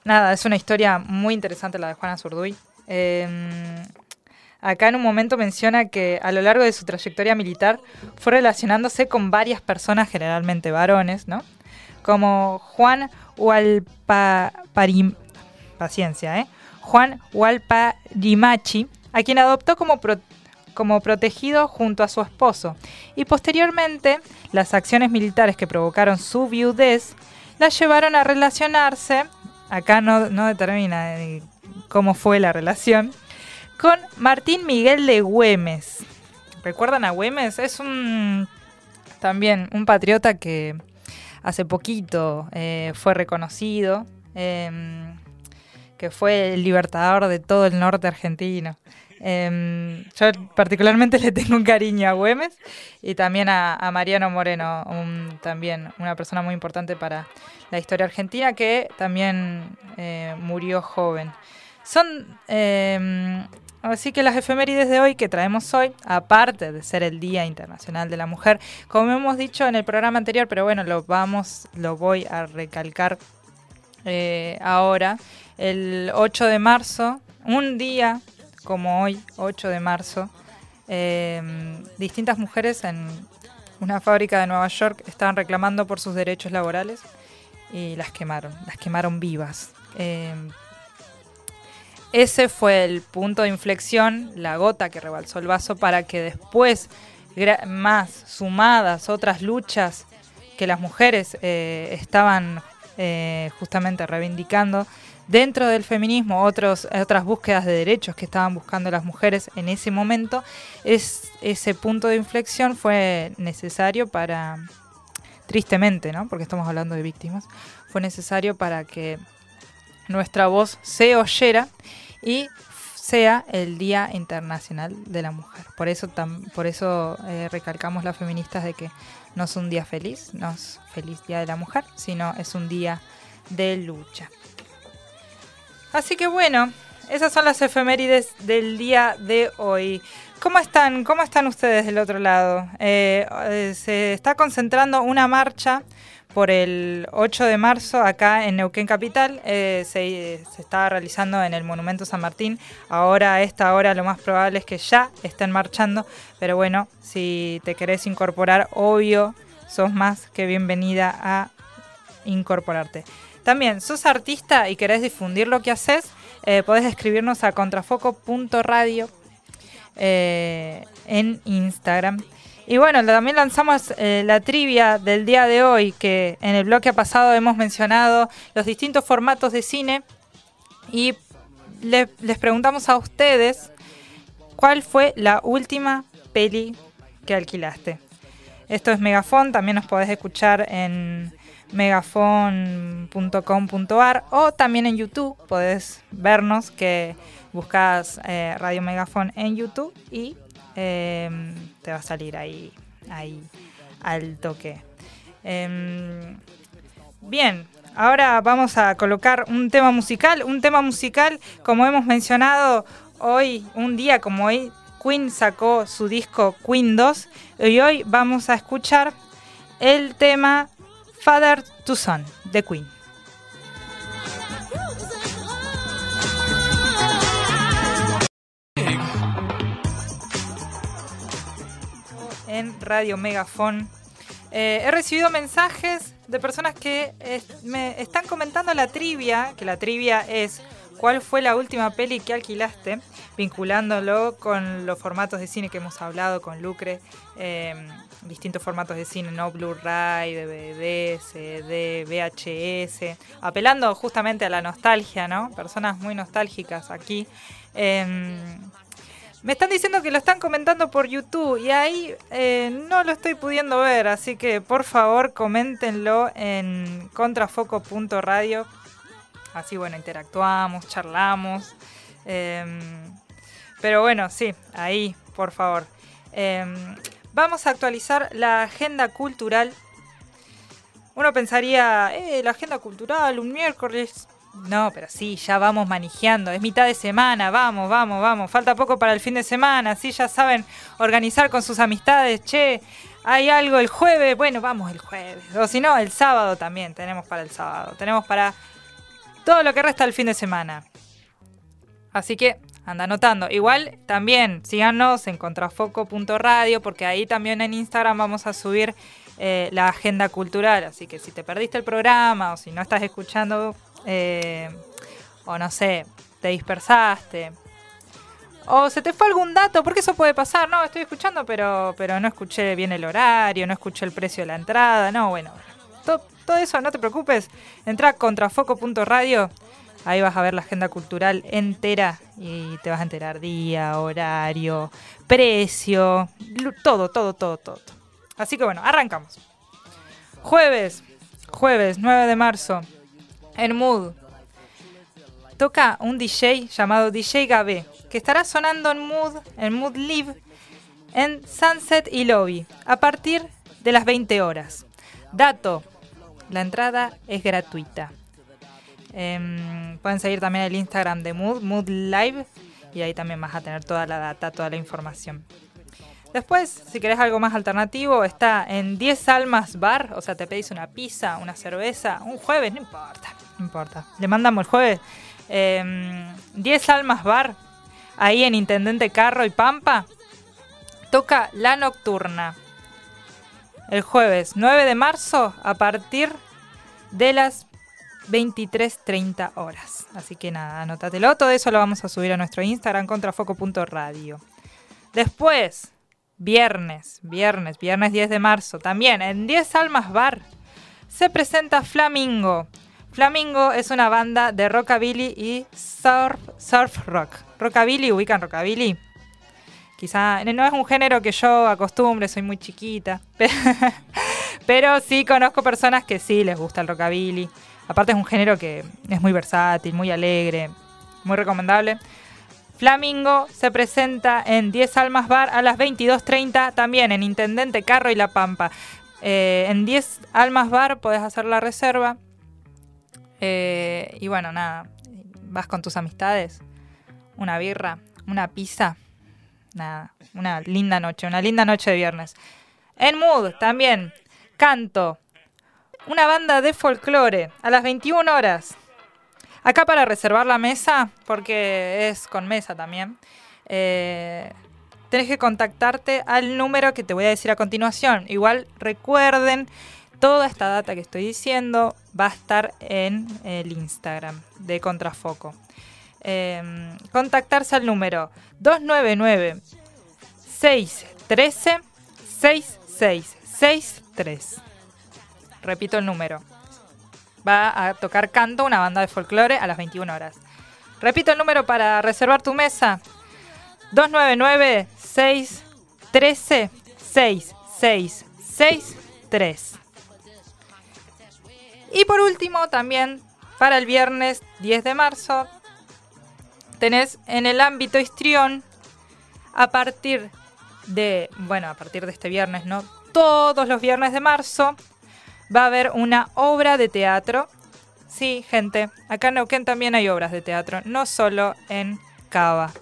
Nada, es una historia muy interesante la de Juana Zurduy. Eh, acá en un momento menciona que a lo largo de su trayectoria militar fue relacionándose con varias personas, generalmente varones, ¿no? Como Juan Paciencia, ¿eh? Juan Hualparimachi, a quien adoptó como, como protegido junto a su esposo. Y posteriormente, las acciones militares que provocaron su viudez la llevaron a relacionarse, acá no, no determina eh, cómo fue la relación, con Martín Miguel de Güemes. ¿Recuerdan a Güemes? Es un también un patriota que hace poquito eh, fue reconocido, em, que fue el libertador de todo el norte argentino. Em, yo particularmente le tengo un cariño a Güemes y también a, Mariano Moreno, también una persona muy importante para la historia argentina que también eh, murió joven. Son em, así que las efemérides de hoy que traemos hoy, aparte de ser el Día Internacional de la Mujer, como hemos dicho en el programa anterior, pero bueno, lo vamos, lo voy a recalcar eh, ahora, el 8 de marzo, un día como hoy, 8 de marzo, eh, distintas mujeres en una fábrica de Nueva York estaban reclamando por sus derechos laborales y las quemaron, las quemaron vivas. Eh, ese fue el punto de inflexión, la gota que rebalsó el vaso para que después, más sumadas otras luchas que las mujeres eh, estaban eh, justamente reivindicando dentro del feminismo, otras búsquedas de derechos que estaban buscando las mujeres en ese momento, es, ese punto de inflexión fue necesario para, tristemente, ¿no? porque estamos hablando de víctimas, fue necesario para que nuestra voz se oyera y sea el Día Internacional de la Mujer. Por eso, por eso eh, recalcamos las feministas de que no es un día feliz, no es feliz Día de la Mujer, sino es un día de lucha. Así que bueno, esas son las efemérides del día de hoy. ¿Cómo están? ¿Cómo están ustedes del otro lado? Eh, eh, se está concentrando una marcha por el 8 de marzo acá en Neuquén Capital. eh, se, se está realizando en el Monumento San Martín. Ahora a esta hora lo más probable es que ya estén marchando. Pero bueno, si te querés incorporar, obvio, sos más que bienvenida a incorporarte. También, sos artista y querés difundir lo que haces, eh, podés escribirnos a contrafoco.radio eh, en Instagram. Y bueno, también lanzamos eh, la trivia del día de hoy, que en el bloque pasado hemos mencionado los distintos formatos de cine y le- les preguntamos a ustedes cuál fue la última peli que alquilaste. Esto es Megafon, también nos podés escuchar en megafon.com.ar o también en YouTube, podés vernos que buscas eh, Radio Megafon en YouTube y eh, te va a salir ahí, ahí al toque. Em, bien, ahora vamos a colocar un tema musical, un tema musical como hemos mencionado hoy, un día como hoy, Queen sacó su disco Queen 2 y hoy vamos a escuchar el tema Father to Son de Queen. En Radio Megafon. Eh, he recibido mensajes de personas que me están comentando la trivia, que la trivia es cuál fue la última peli que alquilaste, vinculándolo con los formatos de cine que hemos hablado con Lucre, eh, distintos formatos de cine, ¿no? Blu-ray, DVD, CD, VHS, apelando justamente a la nostalgia, ¿no? Personas muy nostálgicas aquí. Em, me están diciendo que lo están comentando por YouTube y ahí eh, no lo estoy pudiendo ver, así que por favor coméntenlo en contrafoco.radio. Así bueno, interactuamos, charlamos. Em, pero bueno, sí, ahí, por favor. Em, vamos a actualizar la agenda cultural. Uno pensaría, eh, la agenda cultural, un miércoles. No, pero sí, ya vamos manejando. Es mitad de semana, vamos, vamos, vamos. Falta poco para el fin de semana. Sí, ya saben organizar con sus amistades. Che, hay algo el jueves. Bueno, vamos el jueves. O si no, el sábado también tenemos para el sábado. Tenemos para todo lo que resta del fin de semana. Así que anda anotando. Igual también síganos en contrafoco.radio porque ahí también en Instagram vamos a subir eh, la agenda cultural. Así que si te perdiste el programa o si no estás escuchando eh, o no sé, te dispersaste. O se te fue algún dato, porque eso puede pasar. No, estoy escuchando, pero, pero no escuché bien el horario, no escuché el precio de la entrada. No, bueno, to- todo eso no te preocupes. Entra a contrafoco.radio. Ahí vas a ver la agenda cultural entera y te vas a enterar día, horario, precio, todo, todo, todo, todo. Así que bueno, arrancamos. Jueves, jueves 9 de marzo, en Mood. Toca un DJ llamado DJ Gabé, que estará sonando en Mood, en Mood Live, en Sunset y Lobby, a partir de las 20 horas. Dato, la entrada es gratuita. Em, pueden seguir también el Instagram de Mood, Mood Live, y ahí también vas a tener toda la data, toda la información. Después, si querés algo más alternativo, está en 10 Almas Bar, o sea, te pedís una pizza, una cerveza, un jueves, no importa, no importa. Le mandamos el jueves. Em, 10 Almas Bar, ahí en Intendente Carro y Pampa, toca La Nocturna. El jueves 9 de marzo a partir de las 23.30 horas. Así que nada, anótatelo. Todo eso lo vamos a subir a nuestro Instagram, contrafoco.radio. Después, viernes, viernes, viernes 10 de marzo, también en 10 Almas Bar, se presenta Flamingo. Flamingo es una banda de rockabilly y surf, surf rock. Rockabilly, ubican rockabilly. Quizá no es un género que yo acostumbre, soy muy chiquita. Pero sí conozco personas que sí les gusta el rockabilly. Aparte es un género que es muy versátil, muy alegre, muy recomendable. Flamingo se presenta en 10 Almas Bar a las 22.30, también en Intendente Carro y La Pampa. Eh, en 10 Almas Bar podés hacer la reserva. Eh, y bueno, nada, vas con tus amistades, una birra, una pizza. Nada, una linda noche, una linda noche de viernes. En Mood también, canto, una banda de folclore a las 21 horas. Acá para reservar la mesa, porque es con mesa también, eh, tenés que contactarte al número que te voy a decir a continuación. Igual recuerden, toda esta data que estoy diciendo va a estar en el Instagram de Contrafoco. Eh, contactarse al número 299 613 6663. Repito el número. Va a tocar canto una banda de folclore a las 21 horas. Repito el número para reservar tu mesa. 299 613 6663. Y por último, también para el viernes 10 de marzo, tenés en el ámbito histrión, a partir de, bueno, a partir de este viernes, ¿no? Todos los viernes de marzo va a haber una obra de teatro. Sí, gente, acá en Neuquén también hay obras de teatro, no solo en Cava.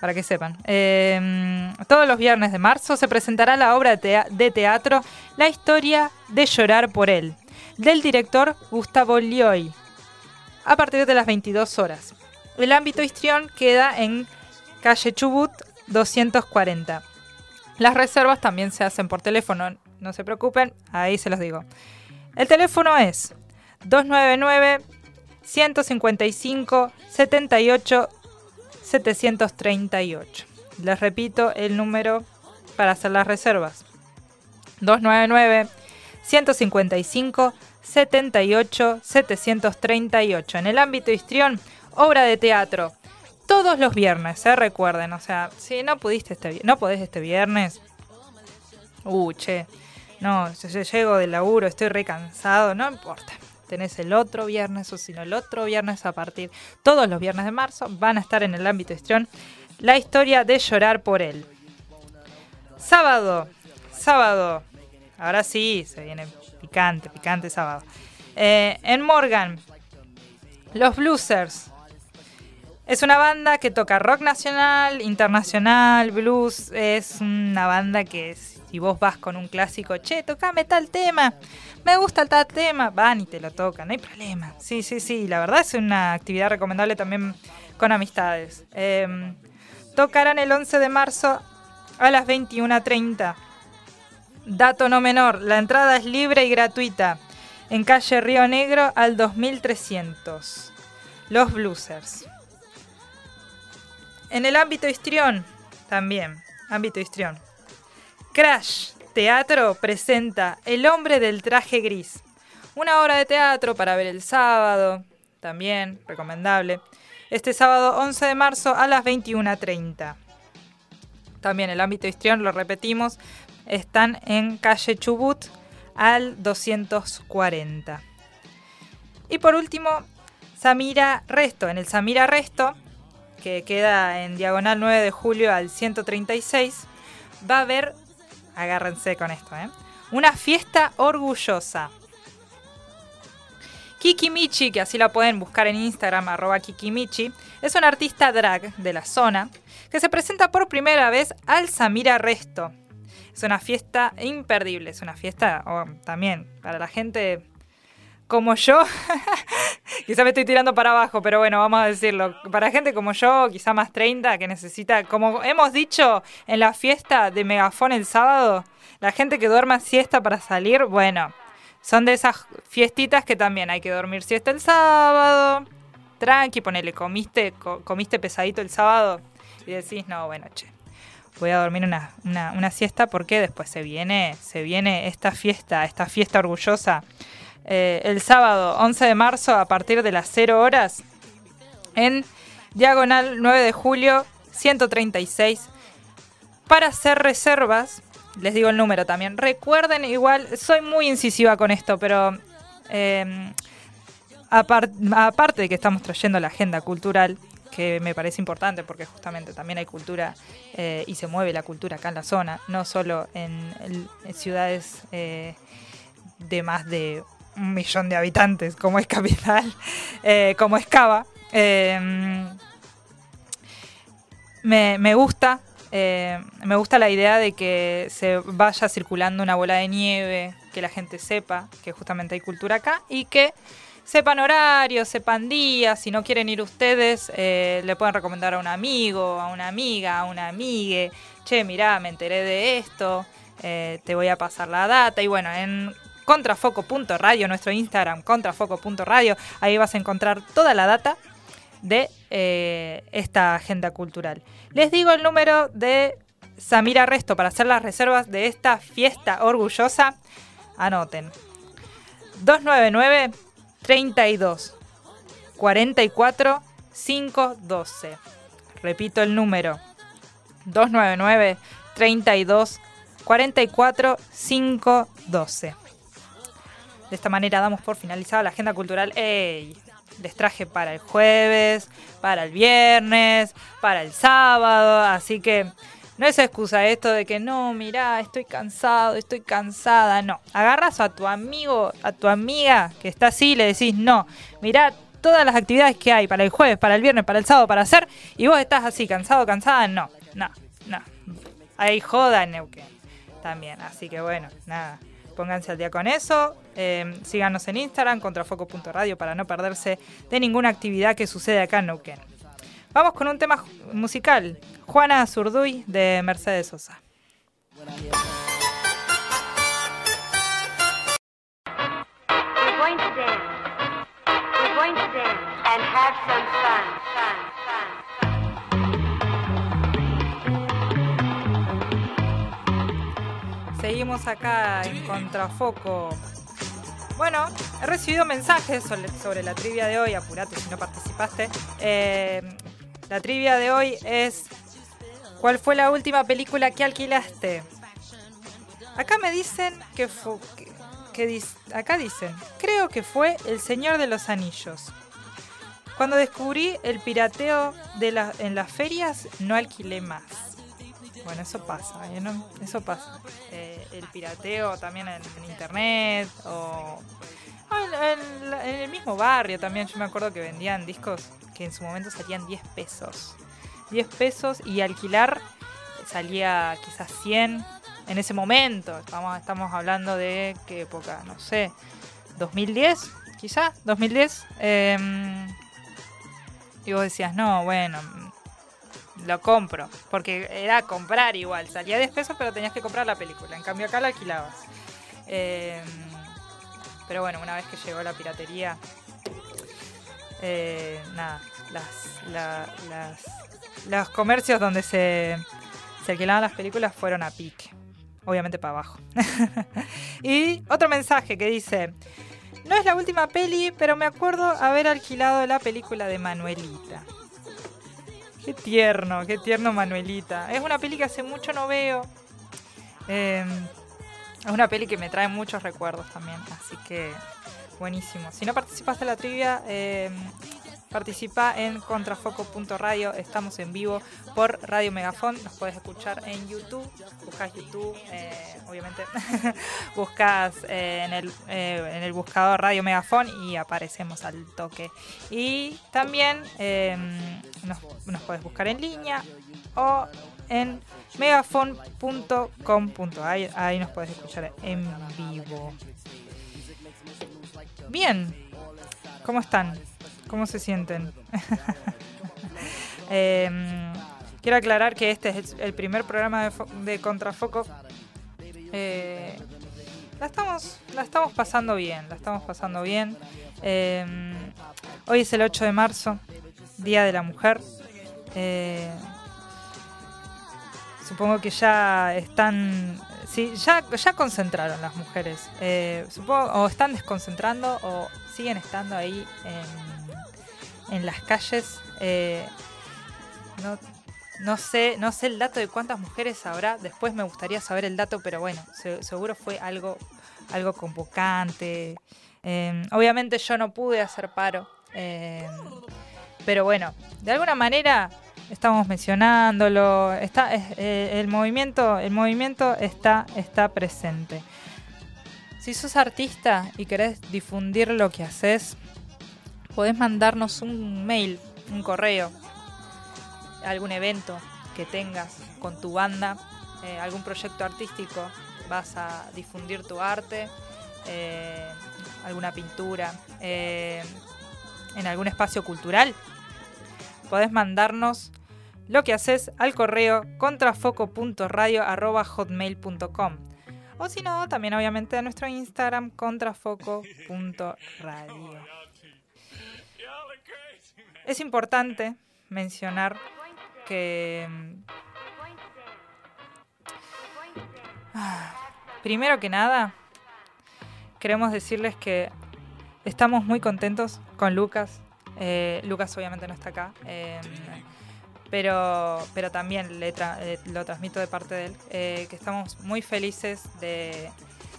Para que sepan. Eh, todos los viernes de marzo se presentará la obra de teatro La historia de llorar por él, del director Gustavo Lioy, a partir de las 22 horas. El ámbito histrión queda en calle Chubut 240. Las reservas también se hacen por teléfono, no se preocupen, ahí se los digo. El teléfono es 299 155 78 738. Les repito el número para hacer las reservas. 299 155 78 738. En el ámbito histrión, obra de teatro. Todos los viernes, ¿eh? recuerden. O sea, si no pudiste este no podés este viernes. Uh, che. No, yo, yo llego del laburo, estoy re cansado. No importa. Tenés el otro viernes o si no el otro viernes a partir. Todos los viernes de marzo van a estar en el ámbito histrión. La historia de llorar por él. Sábado. Sábado. Ahora sí, se viene picante, picante sábado. Eh, en Morgan, los Bluesers. Es una banda que toca rock nacional, internacional, blues. Es una banda que si vos vas con un clásico, che, tocame tal tema, me gusta tal tema, van y te lo tocan, no hay problema. Sí, sí, sí, la verdad es una actividad recomendable también con amistades. Eh, tocarán el 11 de marzo a las 21.30. Dato no menor, la entrada es libre y gratuita. En calle Río Negro al 2300. Los Bluesers. En el ámbito histrión, también, ámbito histrión. Crash Teatro presenta El hombre del traje gris. Una obra de teatro para ver el sábado, también recomendable. Este sábado 11 de marzo a las 21.30. También el ámbito histrión, lo repetimos, están en calle Chubut al 240. Y por último, Samira Resto. En el Samira Resto, que queda en diagonal 9 de julio al 136, va a haber, agárrense con esto, ¿eh? una fiesta orgullosa. Kiki Michi, que así la pueden buscar en Instagram, arroba Kiki Michi, es una artista drag de la zona que se presenta por primera vez al Samira Resto. Es una fiesta imperdible, es una fiesta oh, también para la gente como yo. quizá me estoy tirando para abajo, pero bueno, vamos a decirlo. Para gente como yo, quizá más 30, que necesita, como hemos dicho en la fiesta de Megafón el sábado, la gente que duerma siesta para salir, bueno, son de esas fiestitas que también hay que dormir siesta el sábado. Tranqui, ponele, comiste, co- comiste pesadito el sábado y decís, no, bueno, che, voy a dormir una, una, una siesta porque después se viene, se viene esta fiesta, esta fiesta orgullosa. eh, el sábado 11 de marzo a partir de las 0 horas en Diagonal 9 de julio 136 para hacer reservas. Les digo el número también. Recuerden, igual, soy muy incisiva con esto, pero eh, apar- aparte de que estamos trayendo la agenda cultural, que me parece importante porque justamente también hay cultura eh, y se mueve la cultura acá en la zona, no solo en, ciudades eh, de más de un millón de habitantes, como es Capital, eh, como es Cava. Me, me gusta me gusta la idea de que se vaya circulando una bola de nieve, que la gente sepa que justamente hay cultura acá y que sepan horarios, sepan días. Si no quieren ir ustedes, eh, le pueden recomendar a un amigo, a una amiga, a una amigue. Che, mirá, me enteré de esto, eh, te voy a pasar la data. Y bueno, en contrafoco.radio, nuestro Instagram, contrafoco.radio, ahí vas a encontrar toda la data de eh, esta agenda cultural. Les digo el número de Samira Resto para hacer las reservas de esta fiesta orgullosa. Anoten. 299 32 44 512. Repito el número. 299 32 44 512. De esta manera damos por finalizada la agenda cultural. ¡Ey! Les traje para el jueves, para el viernes, para el sábado. Así que no es excusa esto de que no, mirá, estoy cansado, estoy cansada. No, agarras a tu amigo, a tu amiga que está así y le decís, no, mirá todas las actividades que hay para el jueves, para el viernes, para el sábado, para hacer. Y vos estás así, cansado, cansada. No, no, no. Hay joda en Neuquén también. Así que bueno, nada. Pónganse al día con eso. Eh, síganos en Instagram, contrafoco.radio, para no perderse de ninguna actividad que sucede acá en Neuquén. Vamos con un tema musical. Juana Zurduy de Mercedes Sosa. We're going to dance. We're going to dance and have some fun. Fun. Fun. Seguimos acá en Contrafoco. Bueno, he recibido mensajes sobre, sobre la trivia de hoy. Apurate si no participaste. Eh, la trivia de hoy es: ¿Cuál fue la última película que alquilaste? Acá me dicen que fue. que- acá dicen: Creo que fue El Señor de los Anillos. Cuando descubrí el pirateo de en las ferias, no alquilé más. Bueno, eso pasa, ¿eh? ¿no? Eso pasa. Eh, el pirateo también en, internet o o en, en en el mismo barrio también. Yo me acuerdo que vendían discos que en su momento salían 10 pesos. 10 pesos y alquilar salía quizás 100 en ese momento. Estamos, estamos hablando de qué época, no sé, 2010, quizás, 2010. Em, y vos decías, no, bueno, lo compro. Porque era comprar igual. Salía 10 pesos, pero tenías que comprar la película. En cambio, acá la alquilabas. Eh, pero bueno, una vez que llegó la piratería, eh, nada, las, la- los comercios donde se, se alquilaban las películas fueron a pique. Obviamente para abajo. y otro mensaje que dice: No es la última peli, pero me acuerdo haber alquilado la película de Manuelita. Qué tierno, qué tierno Manuelita. Es una peli que hace mucho no veo. Eh, es una peli que me trae muchos recuerdos también, así que buenísimo. Si no participaste en la trivia, eh, participa en contrafoco.radio. Estamos en vivo por Radio Megafon. Nos puedes escuchar en YouTube. Buscas YouTube, eh, obviamente. Buscas eh, en, el, eh, en el buscador Radio Megafon y aparecemos al toque. Y también eh, nos, nos puedes buscar en línea o en megafon.com.ar. Ahí, ahí nos puedes escuchar en vivo. Bien, ¿cómo están? ¿Cómo se sienten? Em, quiero aclarar que este es el, primer programa de Contrafoco. Eh, la, estamos, la estamos pasando bien, la estamos pasando bien. Em, hoy es el 8 de marzo, Día de la Mujer. Eh, supongo que ya están. Sí, ya, ya concentraron las mujeres. Eh, supongo, o están desconcentrando o siguen estando ahí en, en las calles. Eh, no, no sé, no sé el dato de cuántas mujeres habrá. Después me gustaría saber el dato, pero bueno, se- seguro fue algo, algo convocante. Eh, obviamente yo no pude hacer paro. eh, pero bueno, de alguna manera estamos mencionándolo. Está, es- eh, el movimiento, el movimiento está, está presente. Si sos artista y querés difundir lo que haces, podés mandarnos un mail, un correo, algún evento que tengas con tu banda, eh, algún proyecto artístico, vas a difundir tu arte, eh, alguna pintura, eh, en algún espacio cultural, podés mandarnos lo que haces al correo contrafoco.radio.hotmail.com o si no, también obviamente a nuestro Instagram contrafoco.radio. Es importante mencionar que mm, primero que nada queremos decirles que estamos muy contentos con Lucas. Eh, Lucas obviamente no está acá. eh, pero, pero también le tra- eh, lo transmito de parte de él, eh, que estamos muy felices de,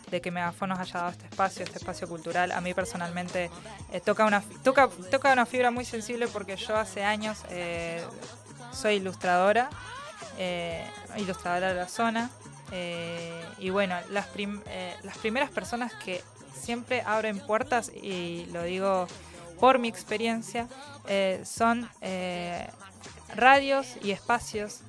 de que Megafon nos haya dado este espacio, este espacio cultural. A mí personalmente eh, toca, una, toca, toca una fibra muy sensible porque yo hace años eh, soy ilustradora, eh, ilustradora de la zona. y bueno, las, las primeras personas que siempre abren puertas, y lo digo por mi experiencia, son radios y espacios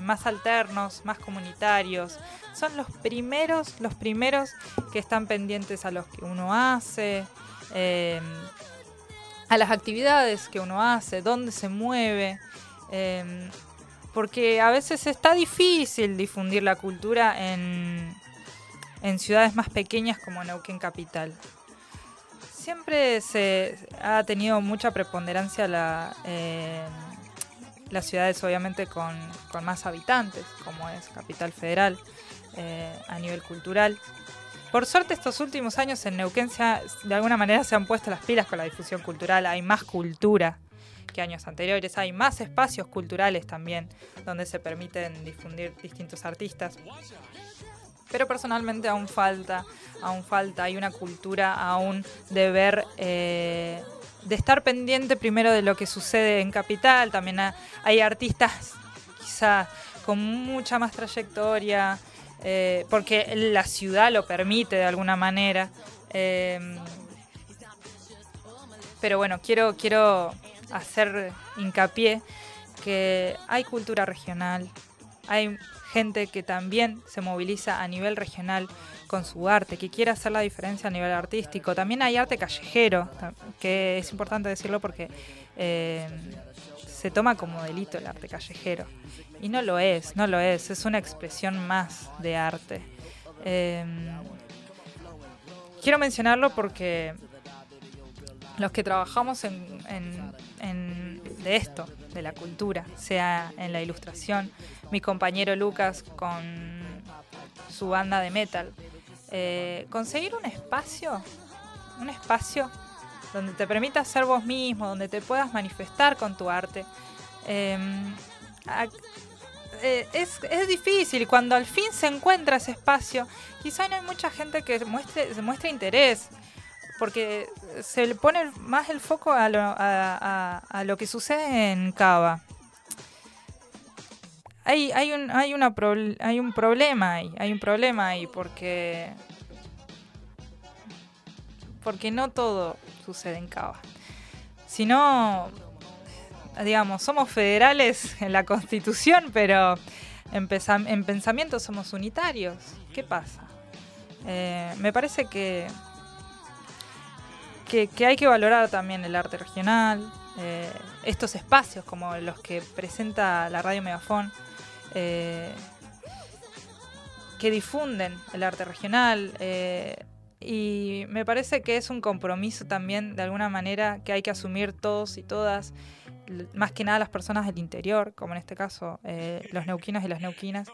más alternos, más comunitarios. Son los primeros, los primeros que están pendientes a los que uno hace, eh, a las actividades que uno hace, dónde se mueve. eh, porque a veces está difícil difundir la cultura en, en ciudades más pequeñas como Neuquén Capital. Siempre se ha tenido mucha preponderancia la, eh, las ciudades obviamente con, con más habitantes, como es Capital Federal, eh, a nivel cultural. Por suerte estos últimos años en Neuquén se de alguna manera se han puesto las pilas con la difusión cultural, hay más cultura que años anteriores, hay más espacios culturales también donde se permiten difundir distintos artistas. Pero personalmente aún falta, aún falta, hay una cultura aún de ver, eh, de estar pendiente primero de lo que sucede en Capital, también ha- hay artistas quizá con mucha más trayectoria, eh, porque la ciudad lo permite de alguna manera. eh, pero bueno, quiero, quiero hacer hincapié que hay cultura regional, hay gente que también se moviliza a nivel regional con su arte, que quiere hacer la diferencia a nivel artístico. También hay arte callejero, que es importante decirlo porque eh, se toma como delito el arte callejero. Y no lo es, no lo es, es una expresión más de arte. Eh, quiero mencionarlo porque los que trabajamos en, en- en- de esto, de la cultura, sea en la ilustración, mi compañero Lucas con su banda de metal, eh, conseguir un espacio, un espacio donde te permita ser vos mismo, donde te puedas manifestar con tu arte. a- eh, es, es difícil cuando al fin se encuentra ese espacio. Quizá no hay mucha gente que muestre, se muestre interés porque se le pone más el foco a lo, a lo que sucede en Cava. Hay, hay, un, hay, una prob- hay un problema ahí, hay un problema ahí porque, porque no todo sucede en Cava. Si no, digamos, somos federales en la Constitución, pero en, pensamiento somos unitarios. ¿Qué pasa? Eh, me parece que, que, que hay que valorar también el arte regional, eh, estos espacios como los que presenta la Radio Megafón, eh, que difunden el arte regional. eh, y me parece que es un compromiso también, de alguna manera, que hay que asumir todos y todas, más que nada las personas del interior, como en este caso eh, los neuquinos y las neuquinas,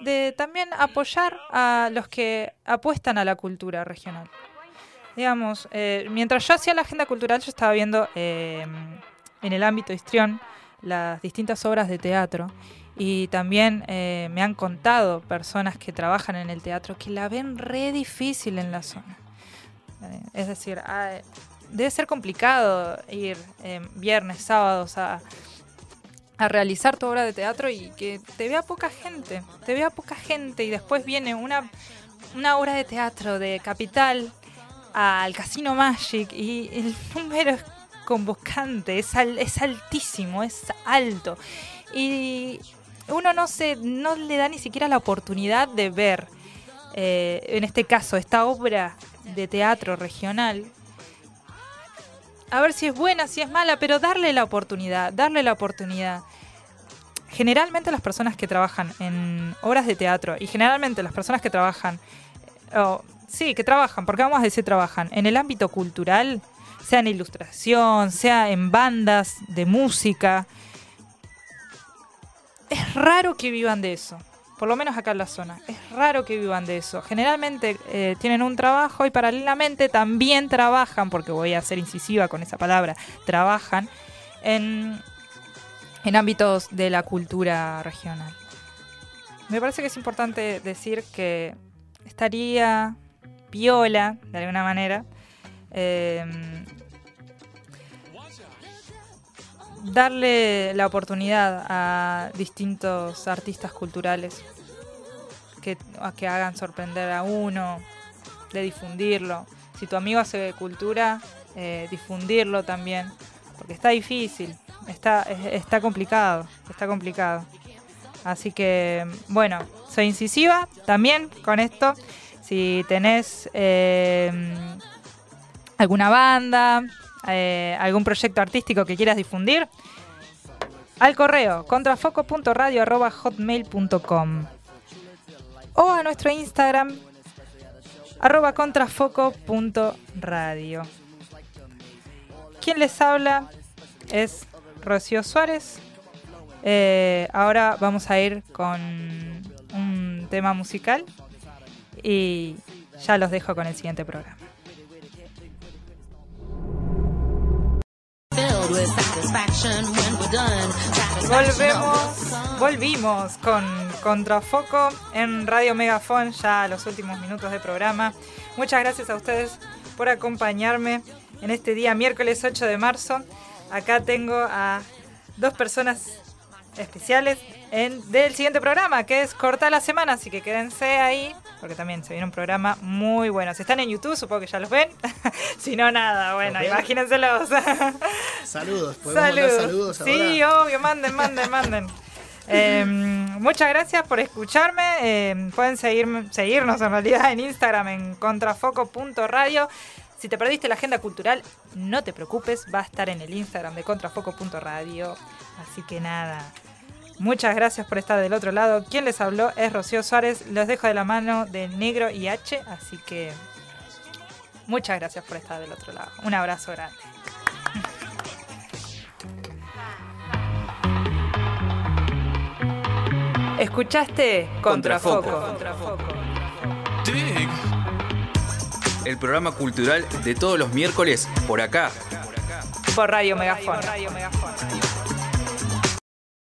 de también apoyar a los que apuestan a la cultura regional. Digamos, mientras yo hacía la agenda cultural, yo estaba viendo en el ámbito histrión las distintas obras de teatro y también eh, me han contado personas que trabajan en el teatro que la ven re difícil en la zona. Eh, es decir, ah, debe ser complicado ir eh, viernes, sábados a, a realizar tu obra de teatro y que te vea poca gente, te vea poca gente y después viene una, una obra de teatro de Capital al Casino Magic y el número es convocante, es, al- es altísimo, es alto. Y uno no se no le da ni siquiera la oportunidad de ver, eh, en este caso, esta obra de teatro regional. A ver si es buena, si es mala, pero darle la oportunidad, darle la oportunidad. Generalmente las personas que trabajan en obras de teatro y generalmente las personas que trabajan, o sí, que trabajan, porque vamos a decir trabajan, en el ámbito cultural, sea en ilustración, sea en bandas de música, es raro que vivan de eso. Por lo menos acá en la zona. Es raro que vivan de eso. Generalmente eh, tienen un trabajo y paralelamente también trabajan, porque voy a ser incisiva con esa palabra, trabajan en, en ámbitos de la cultura regional. Me parece que es importante decir que estaría piola, de alguna manera, eh, darle la oportunidad a distintos artistas culturales que, hagan sorprender a uno, de difundirlo. Si tu amigo hace cultura, eh, difundirlo también, porque está difícil, está, es- está complicado, está complicado. Así que, bueno, soy incisiva también con esto. Si tenés eh, alguna banda, eh, algún proyecto artístico que quieras difundir, al correo contrafoco.radio.hotmail.com o a nuestro Instagram arroba contrafoco.radio. Quien les habla es Rocío Suárez. Eh, ahora vamos a ir con un tema musical y ya los dejo con el siguiente programa. Volvemos, volvimos con Contrafoco en Radio Megafon ya a los últimos minutos de programa. Muchas gracias a ustedes por acompañarme en este día miércoles 8 de marzo. Acá tengo a dos personas especiales en, del siguiente programa, que es Corta la Semana, así que quédense ahí, porque también se viene un programa muy bueno. Si están en YouTube, supongo que ya los ven. si no, nada, bueno, imagínenselos. Saludos, ¿podemos mandar saludos Sí, ahora? obvio, manden, manden, manden. Eh, muchas gracias por escucharme. Eh, pueden seguirme, seguirnos en realidad en Instagram en contrafoco.radio. Si te perdiste la agenda cultural, no te preocupes, va a estar en el Instagram de contrafoco.radio. Así que nada, muchas gracias por estar del otro lado. Quien les habló es Rocío Suárez. Los dejo de la mano de Negro y H, así que muchas gracias por estar del otro lado. Un abrazo grande. Escuchaste Contrafoco. Contrafoco. El programa cultural de todos los miércoles por acá. Por Radio Megafon.